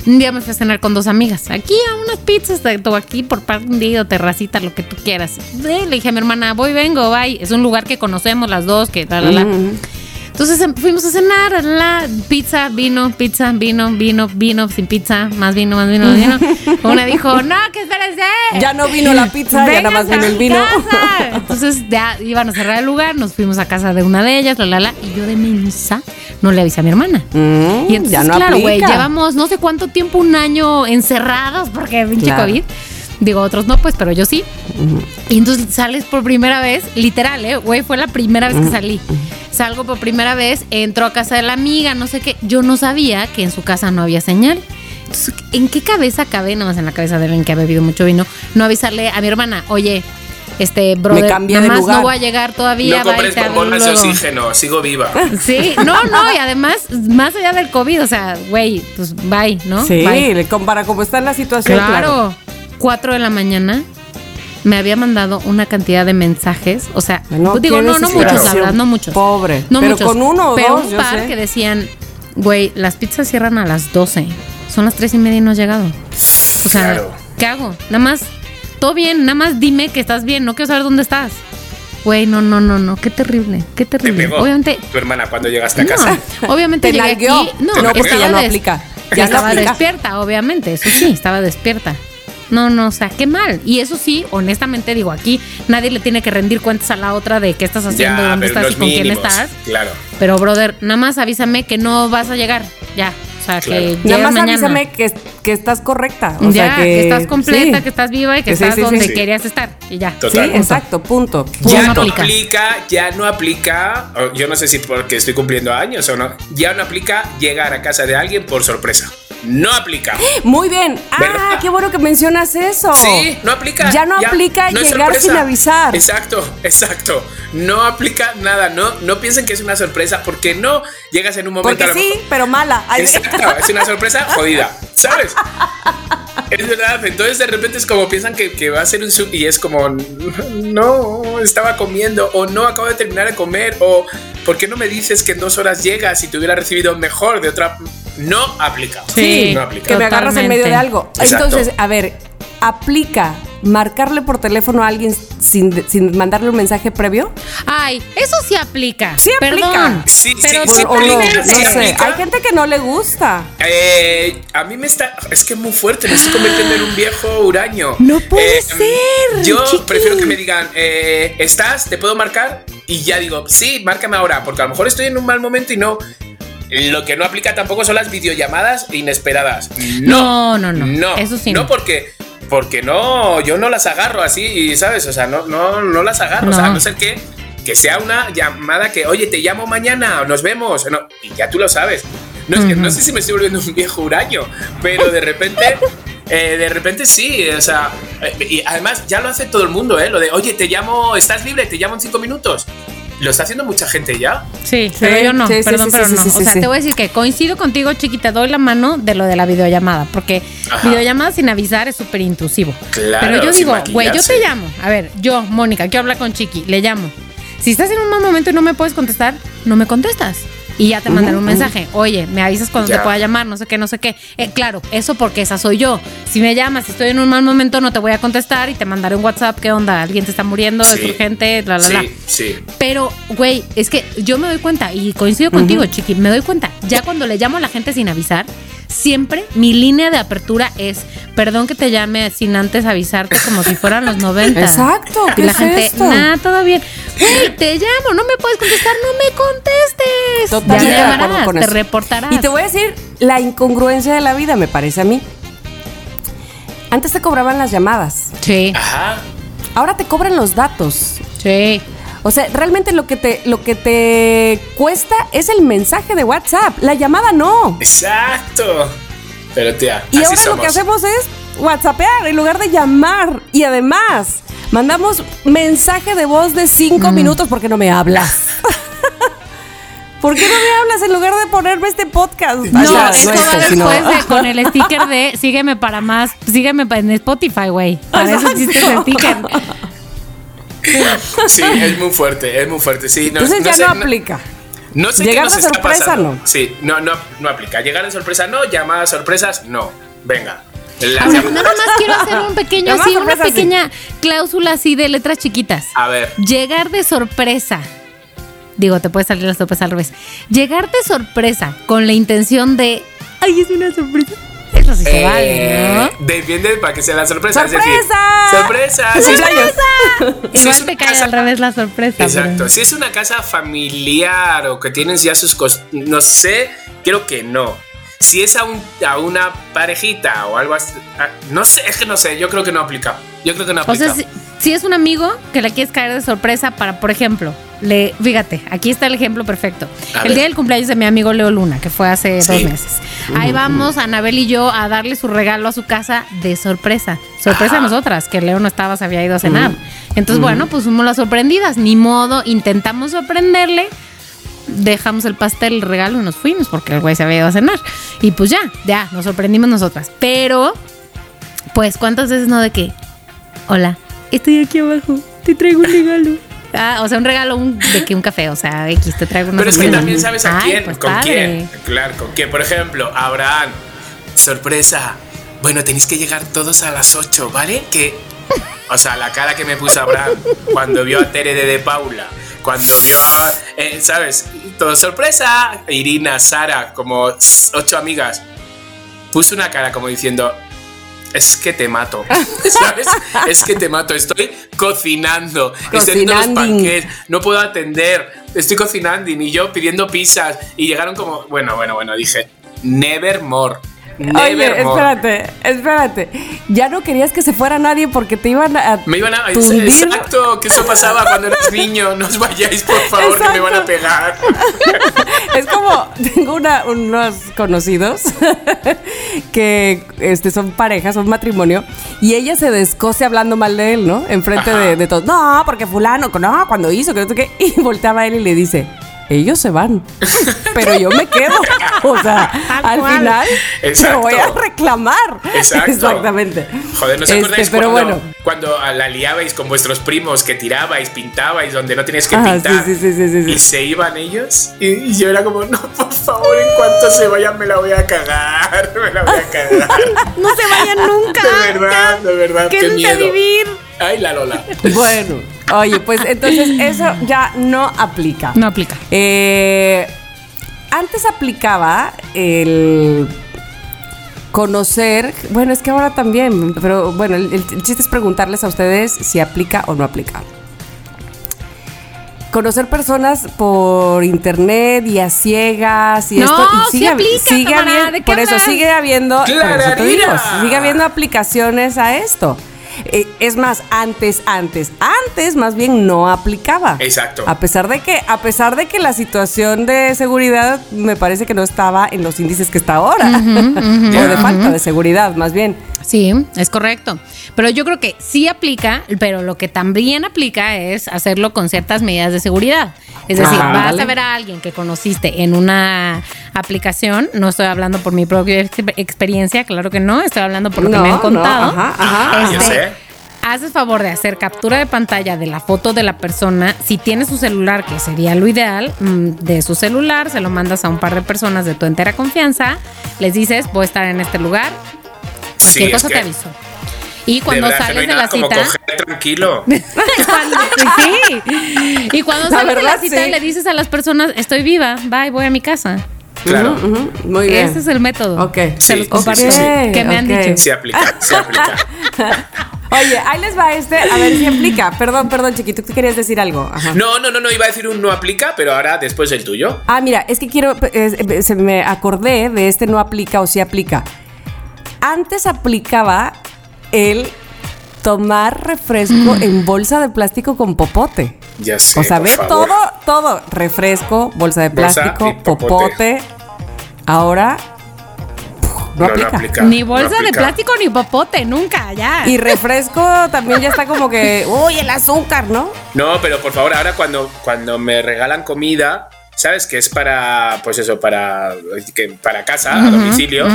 un día me fui a cenar con dos amigas, aquí a unas pizzas, de, o aquí por parking o terracita, lo que tú quieras. Le dije a mi hermana, voy, vengo, bye. Es un lugar que conocemos las dos, que la, la, la. Entonces em, fuimos a cenar, la, pizza, vino, pizza, vino, vino, vino, sin pizza, más vino, más vino, más vino. [LAUGHS] Una dijo, no, que espérense. Ya no vino la pizza, ya nada más vino el vino. casa. [LAUGHS] Entonces ya iban a cerrar el lugar, nos fuimos a casa de una de ellas, la, la, la, y yo de mensa no le avisé a mi hermana. Mm, y entonces, ya no claro, güey, llevamos no sé cuánto tiempo, un año encerrados, porque pinche Claro. COVID. Digo, otros no, pues, pero yo sí. Y entonces sales por primera vez, literal, ¿eh? Güey, fue la primera vez que salí. Salgo por primera vez, entro a casa de la amiga, no sé qué. Yo no sabía que en su casa no había señal. Entonces, ¿en qué cabeza cabe, nada más en la cabeza de alguien que ha bebido mucho vino, no avisarle a mi hermana, oye, este, brother, cambié nada de lugar". no voy a llegar todavía. No compres bombonas de luego". oxígeno, sigo viva. [LAUGHS] Sí, no, no, y además, más allá del COVID, o sea, güey, pues bye, ¿no? Sí, Bye. compara cómo está la situación. Claro. Claro. 4 de la mañana me había mandado una cantidad de mensajes, o sea, No, digo, qué no, no muchos, la verdad, no muchos. Pobre. No Pero muchos. con uno o pero dos, un yo par sé. que decían, güey, las pizzas cierran a las 12. Son las 3 y media y no has llegado. O sea, Claro. ¿qué hago? Nada más, todo bien, nada más dime que estás bien, no quiero saber dónde estás. Güey, no, no, no, no, qué terrible, qué Te terrible. Obviamente, tu hermana cuando llegaste a no, casa. obviamente [LAUGHS] Te llegué aquí. No, No, porque estaba ya no aplica. Ya estaba aplica. despierta, obviamente. Eso sí, estaba despierta. No, no, o sea, qué mal. Y eso sí, honestamente digo, aquí nadie le tiene que rendir cuentas a la otra de qué estás haciendo, Ya, dónde estás y con quién estás. Claro. Pero, brother, nada más avísame que no vas a llegar. Ya. O sea, Claro. que Nada más mañana. avísame que, que estás correcta. O ya, sea, que, que, estás completa, sí. que estás viva y que, estás sí, sí, donde sí. querías estar. Y ya. Sí, Total. exacto, punto. Ya no no aplica. aplica. ya no aplica, o yo no sé si porque estoy cumpliendo años o no, ya no aplica llegar a casa de alguien por sorpresa. No aplica. Muy bien. Ah, [LAUGHS] qué bueno que mencionas eso. Sí, no aplica. Ya no aplica no llegar sin avisar. Exacto, exacto. No aplica nada. No, no piensen que es una sorpresa porque no llegas en un momento. Porque a lo sí, mejor- pero mala. Ay. Exacto, es una sorpresa [LAUGHS] jodida, ¿sabes? Es verdad, entonces de repente es como piensan que, que va a ser un sub y es como, no, estaba comiendo, o no, acabo de terminar de comer, o ¿por qué no me dices que en dos horas llegas si te hubiera recibido mejor de otra? No aplica. Sí. no aplica. que me agarras en medio de algo. Exacto. Entonces, a ver, aplica marcarle por teléfono a alguien sin, sin mandarle un mensaje previo. Ay, eso sí aplica. Sí aplica. Perdón. Sí, pero sí, sí o no, aplica, no sí sé. aplica. Hay gente que no le gusta. Eh, a mí me está. Es que es muy fuerte, me estoy convirtiendo en un viejo huraño. No puede Eh, ser, Yo chiqui. prefiero que me digan, eh, ¿estás? ¿Te puedo marcar? Y ya digo, sí, márcame ahora, porque a lo mejor estoy en un mal momento y no. Lo que no aplica tampoco son las videollamadas inesperadas. No, No, no, no. Eso sí No, no. porque. Porque no, yo no las agarro así, ¿sabes? O sea, no, no, no las agarro. O sea, a No. no ser que, que sea una llamada que, oye, te llamo mañana, nos vemos. No, y ya tú lo sabes. No, es que, no sé si me estoy volviendo un viejo huraño, pero de repente, [LAUGHS] eh, de repente sí, o sea, eh, y además ya lo hace todo el mundo, ¿eh? Lo de, oye, te llamo, ¿estás libre? Te llamo en cinco minutos. Lo está haciendo mucha gente ya. Sí, pero yo no, sí, sí, perdón, sí, pero sí, no. sí, o sí, sea, sí. te voy a decir que coincido contigo, Chiqui, te doy la mano de lo de la videollamada, porque Ajá. videollamada sin avisar es súper intrusivo. Claro, pero yo digo, güey, yo te llamo. A ver, yo, Mónica, quiero hablar con Chiqui, le llamo. Si estás en un mal momento y no me puedes contestar, no me contestas. Y ya te mandaré un mensaje. Oye, me avisas cuando Ya. te pueda llamar, no sé qué, no sé qué. Eh, claro, eso porque esa soy yo. Si me llamas, si estoy en un mal momento, no te voy a contestar y te mandaré un WhatsApp. ¿Qué onda? ¿Alguien te está muriendo? ¿Es Sí. urgente? La, la, la. Sí, sí. Pero, güey, es que yo me doy cuenta, y coincido contigo, Chiqui, me doy cuenta, ya cuando le llamo a la gente sin avisar, siempre mi línea de apertura es, perdón que te llame sin antes avisarte como si fueran los 90. Exacto, Y ¿qué la es gente, esto? nah, todo bien. Güey, te llamo, no me puedes contestar, no me contestes. Totalmente ya me llamarás, te eso. reportarás. Y te voy a decir la incongruencia de la vida, me parece a mí. Antes te cobraban las llamadas, Sí, Ajá. ahora te cobran los datos. sí. O sea, realmente lo que te lo que te cuesta es el mensaje de WhatsApp, la llamada no. Exacto. Pero tía, Y así ahora somos. lo que hacemos es WhatsAppear en lugar de llamar. Y además, mandamos mensaje de voz de cinco minutos porque no me hablas. [LAUGHS] ¿Por qué no me hablas en lugar de ponerme este podcast? No, eso es va después de, con el [LAUGHS] sticker de sígueme para más, sígueme en Spotify, güey. Para [LAUGHS] eso existe ese sticker. [LAUGHS] Sí, es muy fuerte, es muy fuerte. Sí, no, Entonces ya sé, no aplica. No sé Llegar de está sorpresa, pasando. no. Sí, no, no, no aplica. Llegar de sorpresa, no. Llamadas sorpresas, no. Venga. Ahora, llam- nada más quiero hacer un pequeño, así, una pequeña cláusula así de letras chiquitas. A ver. Llegar de sorpresa. Digo, te puede salir la sorpresa al revés. Llegar de sorpresa con la intención de, ay, es una sorpresa. Eso sí se vale, ¿no? Eh, Depende para que sea la sorpresa. Es decir, ¡Sorpresa! sorpresa. Si Igual te cae casa- al revés la sorpresa. Exacto. pero- Si es una casa familiar o que tienen ya sus cosas, no sé, creo que no. Si es a, un- a una parejita o algo así, no sé, es que no sé, yo creo que no aplica. Yo creo que no O aplica. sea, si, si es un amigo que le quieres caer de sorpresa para, por ejemplo, le, fíjate, aquí está el ejemplo perfecto. A el ver. día del cumpleaños de mi amigo Leo Luna, que fue hace Sí. dos meses. Ahí vamos, Anabel y yo, a darle su regalo a su casa de sorpresa. Sorpresa a nosotras, que Leo no estaba, se había ido a cenar. Entonces, bueno, pues fuimos las sorprendidas. Ni modo, intentamos sorprenderle. Dejamos el pastel, el regalo y nos fuimos porque el güey se había ido a cenar. Y pues ya, ya, nos sorprendimos nosotras. Pero, pues, ¿cuántas veces no de que, hola, estoy aquí abajo, te traigo un regalo? Ah, o sea, un regalo un- de que un café, o sea, X, te traigo una Pero es que también sabes a Ay, quién, pues, con padre. quién. Claro, con quién. Por ejemplo, Abraham, sorpresa. Bueno, tenéis que llegar todos a las 8, ¿vale? Que. O sea, la cara que me puso Abraham cuando vio a Tere de, de Paula, cuando vio a. eh, ¿Sabes? Todo sorpresa. Irina, Sara, como ocho amigas. Puso una cara como diciendo. Es que te mato, [LAUGHS] ¿sabes? Es que te mato. Estoy cocinando. Estoy haciendo los panqués. No puedo atender. Estoy cocinando y yo pidiendo pizzas. Y llegaron como. Bueno, bueno, bueno. Dije. Nevermore. Oye, espérate, espérate. Ya no querías que se fuera nadie porque te iban a. Me iban a. tundir. Exacto, que eso pasaba cuando eras niño. No os vayáis, por favor, que me van a pegar. [LAUGHS] Es como, tengo una- unos conocidos [LAUGHS] que este, son parejas, son matrimonio, y ella se descose hablando mal de él, ¿no? Enfrente Ajá. de, de todos. No, porque fulano, no, cuando hizo, que no sé qué. Y [LAUGHS] volteaba a él y le dice, ellos se van, [LAUGHS] pero yo me quedo. O sea, Tal al cual. final Exacto. voy a reclamar. Exacto. Exactamente. Joder, ¿no os Este, acordáis pero cuando, bueno. cuando la liabais con vuestros primos que tirabais, pintabais donde no teníais que Ajá, pintar? sí, sí, sí. Y se iban ellos. Y, y yo era como, no, por favor, en cuanto se vayan me la voy a cagar. Me la voy a cagar. [LAUGHS] No se vayan nunca. De verdad, de verdad, qué miedo. vivir. Ay, la Lola. Bueno, oye, pues entonces eso ya no aplica. No aplica. Eh, antes aplicaba el conocer, bueno, es que ahora también, pero bueno, el, el chiste es preguntarles a ustedes si aplica o no aplica. Conocer personas por internet y a ciegas y No, esto y sí sigue, hab- aplica, sigue habiendo- ¿de qué por eso sigue habiendo, por eso te digo, ¡Clararira! sigue habiendo aplicaciones a esto. Eh, es más, antes, antes, antes más bien no aplicaba. Exacto. A pesar de que, a pesar de que la situación de seguridad me parece que no estaba en los índices que está ahora. [LAUGHS] o de falta de seguridad, más bien. Sí, es correcto. Pero yo creo que sí aplica, pero lo que también aplica es hacerlo con ciertas medidas de seguridad. Es decir, vas dale. a ver a alguien que conociste en una aplicación, no estoy hablando por mi propia ex- experiencia, claro que no, estoy hablando por lo No, que me han no, contado. ajá, ajá. Ah, yo sé. Haces favor de hacer captura de pantalla de la foto de la persona. Si tiene su celular, que sería lo ideal, mm, de su celular, se lo mandas a un par de personas de tu entera confianza. Les dices, voy a estar en este lugar, Sí, ¿Qué es cosa que te aviso? Y de cuando verdad que no sales de la como cita. coger tranquilo. [LAUGHS] cuando- sí. Y cuando La sales de la cita sí. le dices a las personas, estoy viva, bye, voy a mi casa. Claro. Muy bien. Ese es el método. Ok. Se Sí, los comparto. sí, sí. Que me han dicho. Sí aplica, sí aplica. [LAUGHS] Oye, ahí les va este, a ver si aplica. Perdón, perdón, chiquito, tú querías decir algo. Ajá. No, no, no, no, iba a decir un no aplica, pero ahora después el tuyo. Ah, mira, es que quiero, eh, se me acordé de este no aplica o sí aplica. Antes aplicaba el tomar refresco en bolsa de plástico con popote. Ya sé. o sea, por ve favor. todo, todo. Refresco, bolsa de plástico, popote. popote. Ahora no, aplica. Ni no bolsa de aplica. plástico ni popote, nunca, ya. Y refresco también ya está como que, uy, el azúcar, ¿no? No, pero por favor, ahora cuando, cuando me regalan comida, ¿sabes? Que es para, pues eso, para, que, para casa, a domicilio.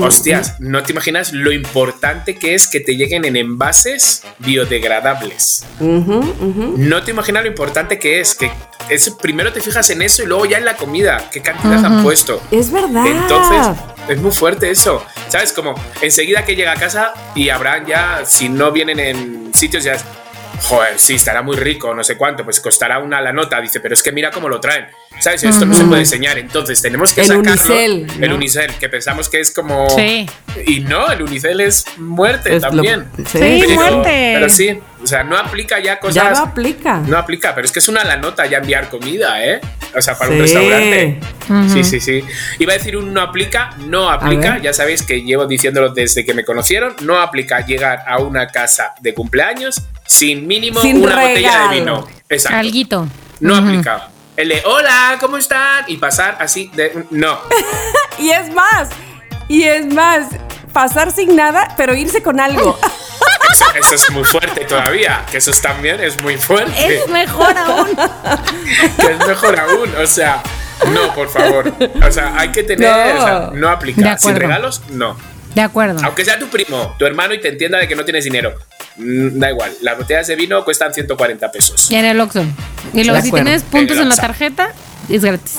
Hostias, no te imaginas lo importante que es que te lleguen en envases biodegradables. No te imaginas lo importante que es. Que es, primero te fijas en eso y luego ya en la comida. ¿Qué cantidad han puesto? Es verdad. Entonces, es muy fuerte eso. ¿Sabes? Como enseguida que llega a casa y habrán ya, si no vienen en sitios ya. Joder, sí, estará muy rico, no sé cuánto, pues costará una la nota. Dice, pero es que mira cómo lo traen. ¿Sabes? Esto no se puede enseñar. Entonces tenemos que El sacarlo. unicel, El unicel, que pensamos que es como. Sí. Y no, el unicel es muerte Es también. sí. Sí, pero, muerte. Pero sí, o sea, no aplica ya cosas. Ya no aplica. No aplica, pero es que es una la nota ya enviar comida, ¿eh? O sea, para un restaurante. Sí, sí, sí. Iba a decir un no aplica, no aplica. Ya sabéis que llevo diciéndolo desde que me conocieron. No aplica llegar a una casa de cumpleaños sin mínimo Sin una botella regalo. de vino. Exacto. Alguito. No aplica. El de hola, ¿cómo están? Y pasar así de. No. [LAUGHS] Y es más, y es más, pasar sin nada, pero irse con algo. [LAUGHS] Eso, eso es muy fuerte todavía. Que eso es también es muy fuerte. Es mejor aún. que [LAUGHS] es mejor aún. O sea, no, por favor. O sea, hay que tener. No. o sea, no De aplica. Sin regalos, no. De acuerdo. Aunque sea tu primo, tu hermano y te entienda de que no tienes dinero. Mm, Da igual, las botellas de vino cuestan 140 pesos. Y en el Oxxo. Y luego si tienes puntos En la tarjeta, es gratis.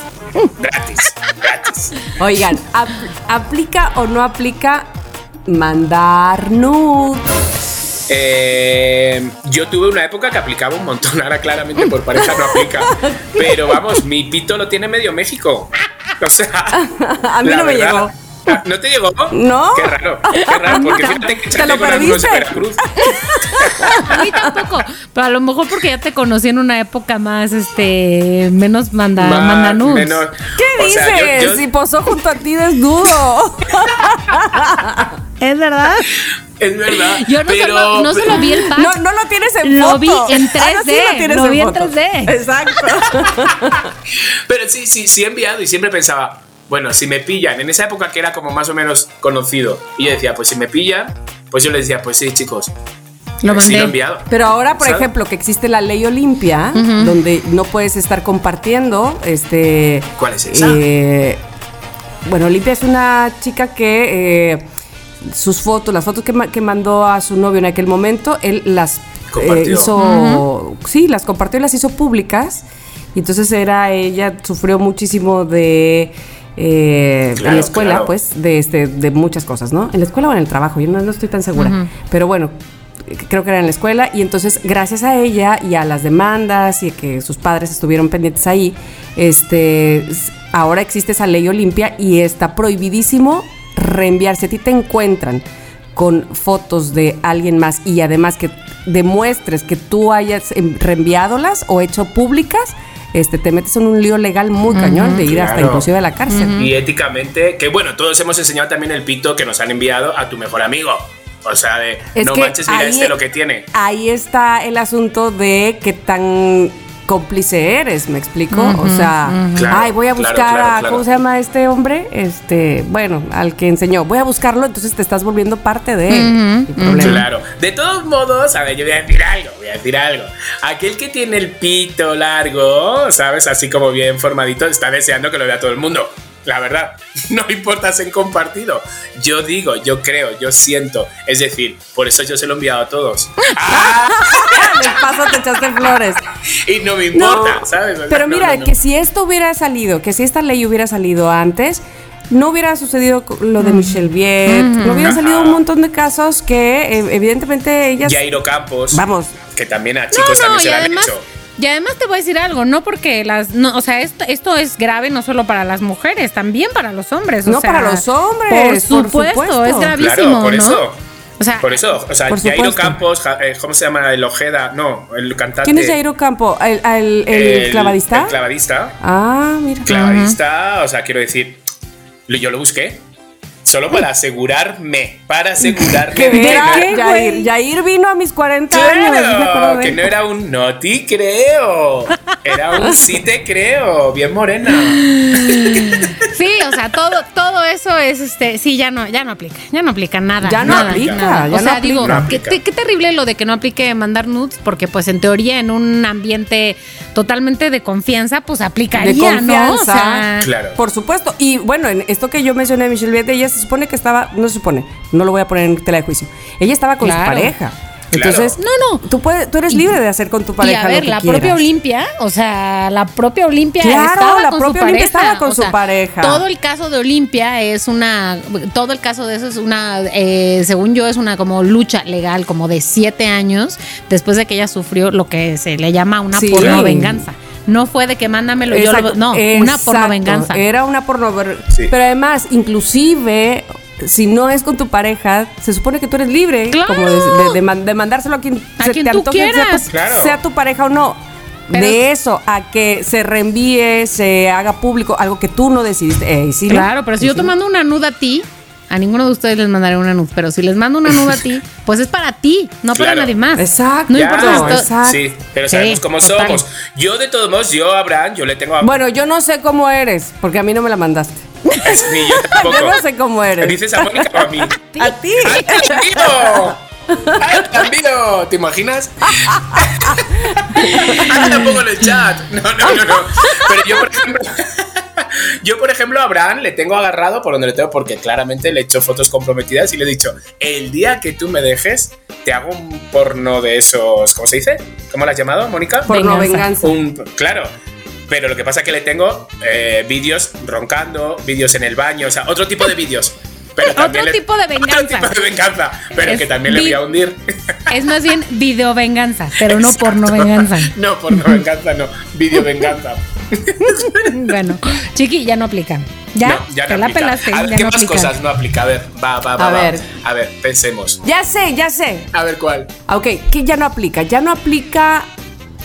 Gratis, gratis. Oigan, ap- ¿aplica o no aplica mandar nudes? Eh, yo tuve una época que aplicaba un montón, ahora claramente por pareja no aplica. [LAUGHS] Pero vamos, mi pito lo tiene medio México. O sea, [LAUGHS] A mí la no me llegó. ¿No te llegó? No. Qué raro, qué raro, [LAUGHS] porque fíjate que Te lo perdiste. Veracruz. [LAUGHS] A mí tampoco. Pero a lo mejor porque ya te conocí en una época más, este, menos manda, Más- manda nudes. menos- ¿Qué o dices? sea, yo- yo- Si posó junto a ti desnudo. [LAUGHS] Es verdad. es verdad. Yo no, pero, solo, no solo vi el pack. No, no lo tienes en Lo foto. vi en Ah, no, sí 3D, tienes lo vi en foto. 3D. Exacto. Pero sí, sí, sí he enviado y siempre pensaba, bueno, si me pillan, en esa época que era como más o menos conocido, y yo decía, pues si me pillan, pues yo les decía, pues sí, chicos, Lo sí mandé. lo he enviado. Pero ahora, por ¿Sabes? ejemplo, que existe la ley Olimpia, donde no puedes estar compartiendo, este... ¿Cuál es esa? eh, bueno, Olimpia es una chica que eh, sus fotos, las fotos que, ma- que mandó a su novio en aquel momento, él las eh, Compartió. hizo, sí, las compartió y las hizo públicas. Y entonces era ella sufrió muchísimo de eh, en la escuela, claro. pues, de este, de muchas cosas, ¿no? En la escuela o en el trabajo, yo no, no estoy tan segura. Pero bueno, creo que era en la escuela. Y entonces, gracias a ella y a las demandas y a que sus padres estuvieron pendientes ahí, este ahora existe esa ley Olimpia y está prohibidísimo reenviar. Si a ti te encuentran con fotos de alguien más y además que demuestres que tú hayas reenviadolas o hecho públicas, este, te metes en un lío legal muy cañón de ir hasta claro. inclusive a la cárcel. Y éticamente, que bueno, todos hemos enseñado también el pito que nos han enviado a tu mejor amigo. O sea, de Es no que manches, mira ahí- este lo que tiene. Ahí está el asunto de qué tan cómplice eres, ¿me explico? o sea, Claro, ay, voy a buscar claro, a, claro. ¿cómo se llama este hombre? Este, bueno, al que enseñó. Voy a buscarlo, entonces te estás volviendo parte de él. Claro. De todos modos, a ver, yo voy a decir algo, voy a decir algo. Aquel que tiene el pito largo, ¿sabes? Así como bien formadito, está deseando que lo vea todo el mundo. La verdad, [LAUGHS] no importa si han compartido. Yo digo, yo creo, yo siento. Es decir, por eso yo se lo he enviado a todos. [LAUGHS] De paso te echaste flores. Y no me No, importa, ¿sabes? O sea, pero no, mira, no, no. que si esto hubiera salido, que si esta ley hubiera salido antes, no hubiera sucedido lo de Michelle Viet, no hubieran Ajá. salido un montón de casos que eh, evidentemente ellas... Jairo Campos. Vamos. Que también a No, chicos no, también se lo han además, hecho. Y además te voy a decir algo, no porque las, no, o sea, esto, esto es grave no solo para las mujeres, también para los hombres. o No, sea, para los hombres, Por por supuesto, es gravísimo, Claro, por ¿no? eso. O sea, Por eso, o sea, Jairo. Campos, eh, ¿cómo se llama? El Ojeda, no, el cantante. ¿Quién es Jairo Campo? ¿El, el- el clavadista? El clavadista. ah, mira. Clavadista, o sea, quiero decir, yo lo busqué. Solo para asegurarme, para asegurarme Que de que era no- qué, Jair? Jair vino a mis 40 años. sí me acuerdo Claro, de que no era un no te creo. Era un sí te creo, bien morena. [LAUGHS] sí, o sea, todo, todo eso es este, sí, ya no, ya no aplica, ya no aplica nada. Ya no nada, aplica, nada. ya o sea, no digo. No qué, qué terrible lo de que no aplique mandar nudes, porque pues en teoría en un ambiente totalmente de confianza, pues aplicaría, De ¿no? O confianza. sea, Claro. Por supuesto. Y bueno, en esto que yo mencioné de Michelle Viet, ella se supone que estaba, no se supone, no lo voy a poner en tela de juicio. Ella estaba con Claro. su pareja. Claro. Entonces, No, no. Tú, puedes, tú eres libre de hacer con tu Y pareja a ver, lo que la quieras. propia Olimpia, o sea, la propia Olimpia Claro, estaba la con propia su Olimpia pareja. estaba con o su sea, pareja. Todo el caso de Olimpia es una, todo el caso de eso es una, eh, según yo, es una como lucha legal como de siete años después de que ella sufrió lo que se le llama una Sí. porno venganza. No fue de que mándamelo yo, lo- Exacto, no, una exacto, porno venganza. Era una porno Sí. Pero además, inclusive, si no es con tu pareja, se supone que tú eres libre. Claro. Como de, de- de man- de mandárselo a quien, A se quien te tú antoje, sea quieras. tu- Claro. sea tu pareja o no. Pero- de eso a que se reenvíe, se haga público, algo que tú no decidiste. Eh, sí, ¿no? Claro, pero si Sí, yo sí. te mando una nuda a ti, a ninguno de ustedes les mandaré una nude, pero si les mando una nuda a ti, [LAUGHS] pues es para ti, no para nadie más. Exacto. No Ya, importa exacto. Sí, pero Sí, sabemos cómo total. somos. Yo, de todos modos, yo, Abraham, yo le tengo a. Bueno, yo no sé cómo eres, porque a mí no me la mandaste. Ni yo [LAUGHS] tampoco. Yo no sé cómo eres. ¿Dices [LAUGHS] a Mónica o a mí? A ti. ¡Ay, Tambido! ¡Ay, Tambido! ¿Te imaginas? [LAUGHS] Ah, tampoco en el chat. No, no, no, no. Pero yo, por ejemplo. Yo, por ejemplo, a Abraham le tengo agarrado por donde le tengo, porque claramente le he hecho fotos comprometidas y le he dicho: el día que tú me dejes, te hago un porno de esos. ¿Cómo se dice? ¿Cómo lo has llamado, Mónica? Por no Venganza. venganza. Un, claro. Pero lo que pasa es que le tengo eh, vídeos roncando, vídeos en el baño, o sea, otro tipo de vídeos. Pero Otro le- tipo de venganza. Otro tipo de venganza. Pero Es que también le voy a hundir. Es más bien video venganza, pero no Exacto. porno venganza. [LAUGHS] No, porno venganza, no. Video venganza. [LAUGHS] bueno, chiqui, ya no aplican. Ya, No, ya te no la aplica. pelaste. A ver, ya ¿Qué no más cosas no aplica? A ver, va, va, va. A va. ver. A ver, pensemos. Ya sé, ya sé. A ver cuál. Ok, ¿qué ya no aplica? Ya no aplica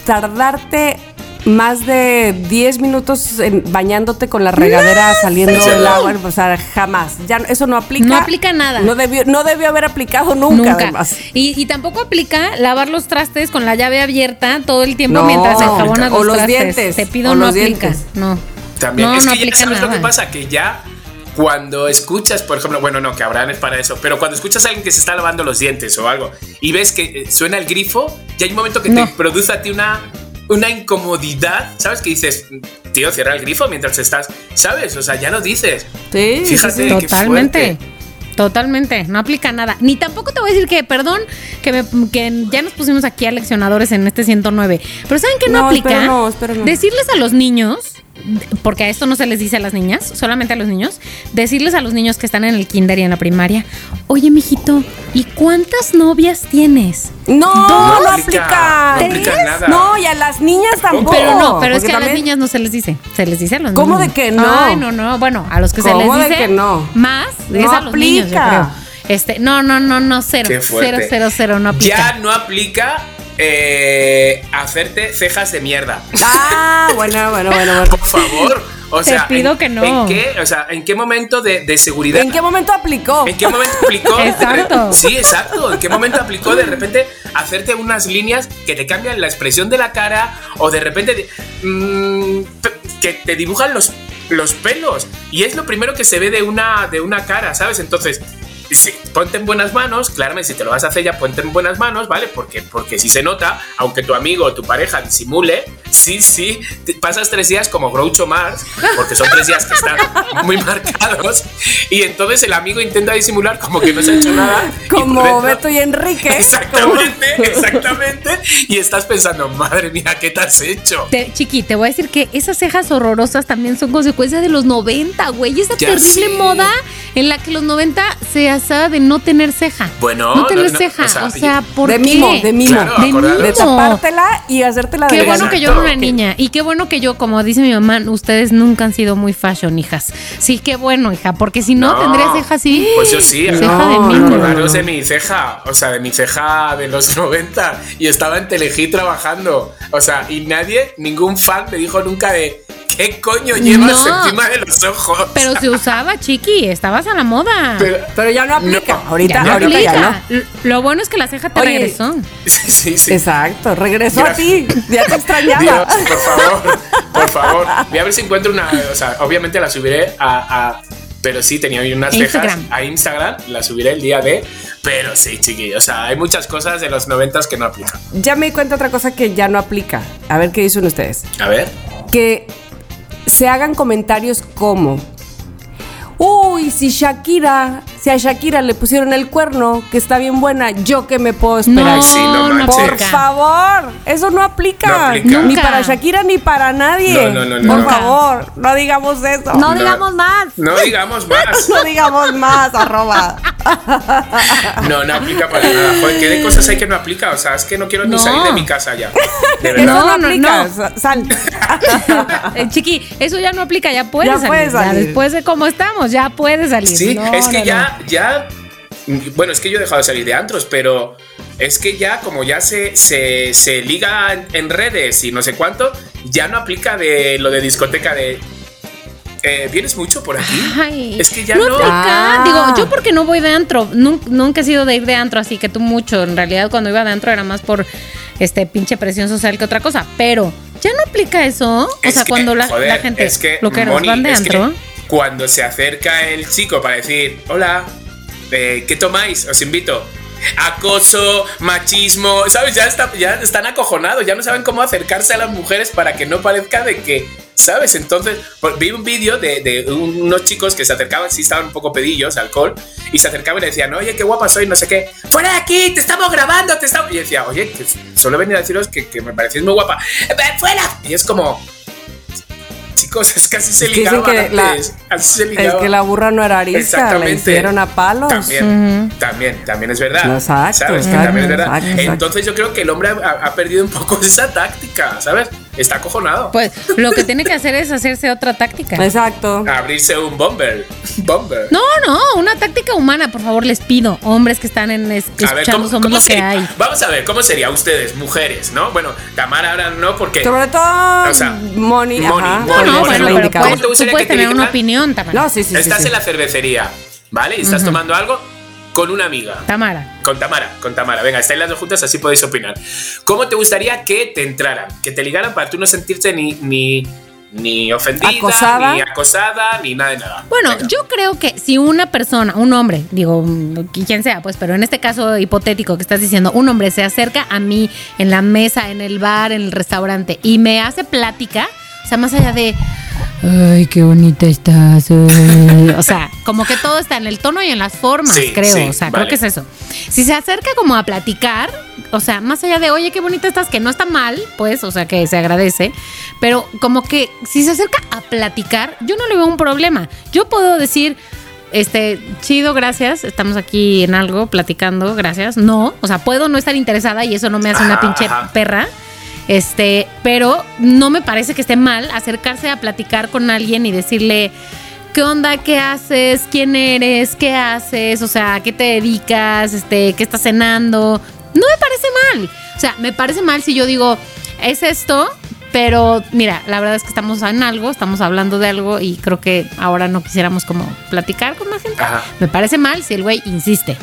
tardarte más de 10 minutos en- bañándote con la regadera saliendo ¿En del agua. O sea, jamás. Ya, eso no aplica. No aplica nada. No debió, no debió haber aplicado nunca, Nunca. además. Y, y tampoco aplica lavar los trastes con la llave abierta todo el tiempo No. mientras enjabonas O los, los trastes. dientes. Te pido O no aplica. dientes. No. También. No, es no que ya sabes lo que pasa, que ya cuando escuchas, por ejemplo, bueno, no, que Abraham es para eso, pero cuando escuchas a alguien que se está lavando los dientes o algo y ves que eh, suena el grifo, ya hay un momento que No. te produce a ti una, una incomodidad, ¿sabes? Que dices, tío, cierra el grifo mientras estás, ¿sabes? O sea, ya lo dices. Sí, sí, Fíjate. sí. qué Totalmente. Totalmente, no aplica nada. Ni tampoco te voy a decir que, perdón, que, me- que ya nos pusimos aquí a leccionadores en este 109. Pero ¿saben qué no, No, aplica? espero no, espero no. Decirles a los niños, porque a esto no se les dice a las niñas, solamente a los niños, decirles a los niños que están en el kinder y en la primaria, oye, mijito, ¿y cuántas novias tienes? No, no, No aplica. no aplica nada. No, y a las niñas tampoco. Pero no, pero es que a las niñas no se les dice. Se les dice a los ¿Cómo niños. de que no? Ay, no, no. Bueno, a los que se les ¿Cómo de dice que no? más es No a los niños, yo aplica. creo. Este, no, no, no, no, cero. Qué. Cero, cero, cero, no aplica. Ya no aplica eh, hacerte cejas de mierda. Ah, bueno, bueno, bueno, bueno. Por favor. O Te sea, pido ¿en, que no. ¿En qué, o sea, ¿en qué momento de, de seguridad? ¿En qué momento aplicó? ¿En qué momento aplicó? [LAUGHS] Exacto. Sí, exacto. ¿En qué momento aplicó de repente hacerte unas líneas que te cambian la expresión de la cara o de repente mm, pe- que te dibujan los, los pelos? Y es lo primero que se ve de una, de una cara, ¿sabes? Entonces, sí, ponte en buenas manos, claramente si te lo vas a hacer ya ponte en buenas manos, ¿vale? Porque, porque si se nota, aunque tu amigo o tu pareja disimule, sí, sí, te pasas tres días como Groucho Marx, porque son tres días que están muy marcados, y entonces el amigo intenta disimular como que no se ha hecho nada. y Como dentro- Beto y Enrique. Exactamente, exactamente. Y estás pensando, madre mía, ¿qué te has hecho? Te- chiqui, te voy a decir que esas cejas horrorosas también son consecuencia de los 90, güey. Esa Ya terrible sé. moda en la que los 90 se de no tener ceja. Bueno, no tener no, no, ceja. o sea, O sea, ¿por de qué? mimo, de mimo. Claro, De acordar- De mimo. tapártela y hacértela Qué de bueno que yo era una niña y qué bueno que yo, como dice mi mamá, ustedes nunca han sido muy fashion, hijas. Sí, qué bueno, hija, porque si no, No. tendría ceja así. Pues yo sí, ceja no, de Acordaros de mi ceja, o sea, de mi ceja de los [LAUGHS] 90 y estaba en Telehit trabajando. O sea, y nadie, ningún fan me dijo nunca de ¿qué coño llevas No. encima de los ojos? Pero se usaba, chiqui, estabas a la moda. Pero- Pero ya no aplica. No. ahorita, ya no ahorita ya no. aplica. Lo bueno es que la ceja te Oye, regresó. sí, sí. Exacto, regresó a ti. Ya te extrañaba. Dios, por favor, por favor. Voy a ver si encuentro una. O sea, obviamente la subiré a. a- pero sí, tenía unas cejas Instagram. a Instagram. La subiré el día de. Pero sí, chiquillos. O sea, hay muchas cosas de los noventas que no aplican. Ya me di cuenta otra cosa que ya no aplica. A ver qué dicen ustedes. A ver. Que se hagan comentarios como. Uy, si Shakira, si a Shakira le pusieron el cuerno, que está bien buena, yo que me puedo esperar. No, sí, no. Por favor, eso no aplica. No aplica. Ni para Shakira ni para nadie. No, no, no, no, Por no. favor, no digamos eso. No digamos más. No digamos más. [LAUGHS] No digamos más, arroba. No, no aplica para nada. Joder, ¿qué de cosas hay que no aplica? O sea, es que no quiero ni No. salir de mi casa ya. De verdad. no, No, no, Sal. [LAUGHS] Eh, chiqui, eso ya no aplica, ya puedes Ya salir. puedes ya salir. después de cómo estamos, ya puedes salir. Sí, No, es que no, ya, ya. Bueno, es que yo he dejado de salir de antros, pero es que ya, como ya se, se, se liga en, redes y no sé cuánto, ya no aplica de lo de discoteca de. eh, ¿Vienes mucho por aquí? Ay, es que ya no no. aplica. Ah. Digo, yo porque no voy de antro, Nun- nunca, he sido de ir de antro, así que tú mucho. En realidad, cuando iba de antro era más por este pinche presión social que otra cosa. Pero ya no aplica eso. O Es sea, que, cuando la, joder, la gente, es que, lo que Moni, van de es que antro. Cuando se acerca el chico para decir, hola, eh, ¿qué tomáis? Os invito. Acoso, machismo, ¿sabes? Ya, está, ya están acojonados, ya no saben cómo acercarse a las mujeres para que no parezca de que, ¿sabes? Entonces, pues, vi un vídeo de, de un- unos chicos que se acercaban, sí estaban un poco pedillos, alcohol, y se acercaban y le decían, oye, qué guapa soy, no sé qué, fuera de aquí, te estamos grabando, te estamos... Y decía, oye, que solo venir a deciros que, que me parecéis muy guapa, "Ve fuera. Y es como, es que así se Es que ligaban que la- antes, así se Es ligaba. que la burra no era arisca, la Exactamente. hicieron a palos. También, también, también es verdad. No, exacto, ¿Sabes? Que exacto, también es verdad. exacto, exacto. Entonces yo creo que el hombre ha, ha perdido un poco [LAUGHS] esa táctica, ¿sabes? está acojonado. Pues lo que tiene que hacer es hacerse otra táctica. Exacto. Abrirse un bomber. Bomber. No, no, una táctica humana, por favor, les pido. Hombres que están en es- A ver, escuchando ¿cómo, somos cómo lo que sería? hay. Vamos a ver, ¿cómo sería ustedes, mujeres, no? Bueno, Tamara ahora no, porque... Sobre todo, O sea, Moni, Moni, No, no, bueno, la Moni, pero indicada. ¿cómo puedes, te tú gustaría puedes que te tener una opinión, Tamara. No, sí, sí, sí. Estás sí. en la cervecería, ¿vale? Y estás tomando algo con una amiga. Tamara. Con Tamara, con Tamara. Venga, estáis las dos juntas, así podéis opinar. ¿Cómo te gustaría que te entraran? Que te ligaran para tú no sentirte ni, ni, ni ofendida, Acosada. ni acosada, ni nada de nada. Bueno, Venga. yo creo que si una persona, un hombre, digo, mm, quien sea, pues, pero en este caso hipotético que estás diciendo, un hombre se acerca a mí en la mesa, en el bar, en el restaurante y me hace plática, o sea, más allá de, ay, qué bonita estás, ay", o sea, como que todo está en el tono y en las formas, Sí, creo, sí, o sea, vale. creo que es eso. Si se acerca como a platicar, o sea, más allá de, oye, qué bonita estás, que no está mal, pues, o sea, que se agradece, pero como que si se acerca a platicar, yo no le veo un problema. Yo puedo decir, este, chido, gracias, estamos aquí en algo, platicando, gracias. No, o sea, puedo no estar interesada y eso no me hace una pinche ajá. perra. Este, pero no me parece que esté mal acercarse a platicar con alguien y decirle, ¿qué onda? ¿Qué haces? ¿Quién eres? ¿Qué haces? O sea, ¿a qué te dedicas? Este, ¿qué estás cenando? No me parece mal. O sea, me parece mal si yo digo, es esto, pero mira, la verdad es que estamos en algo, estamos hablando de algo y creo que ahora no quisiéramos como platicar con más gente. Ajá. Me parece mal si el güey insiste,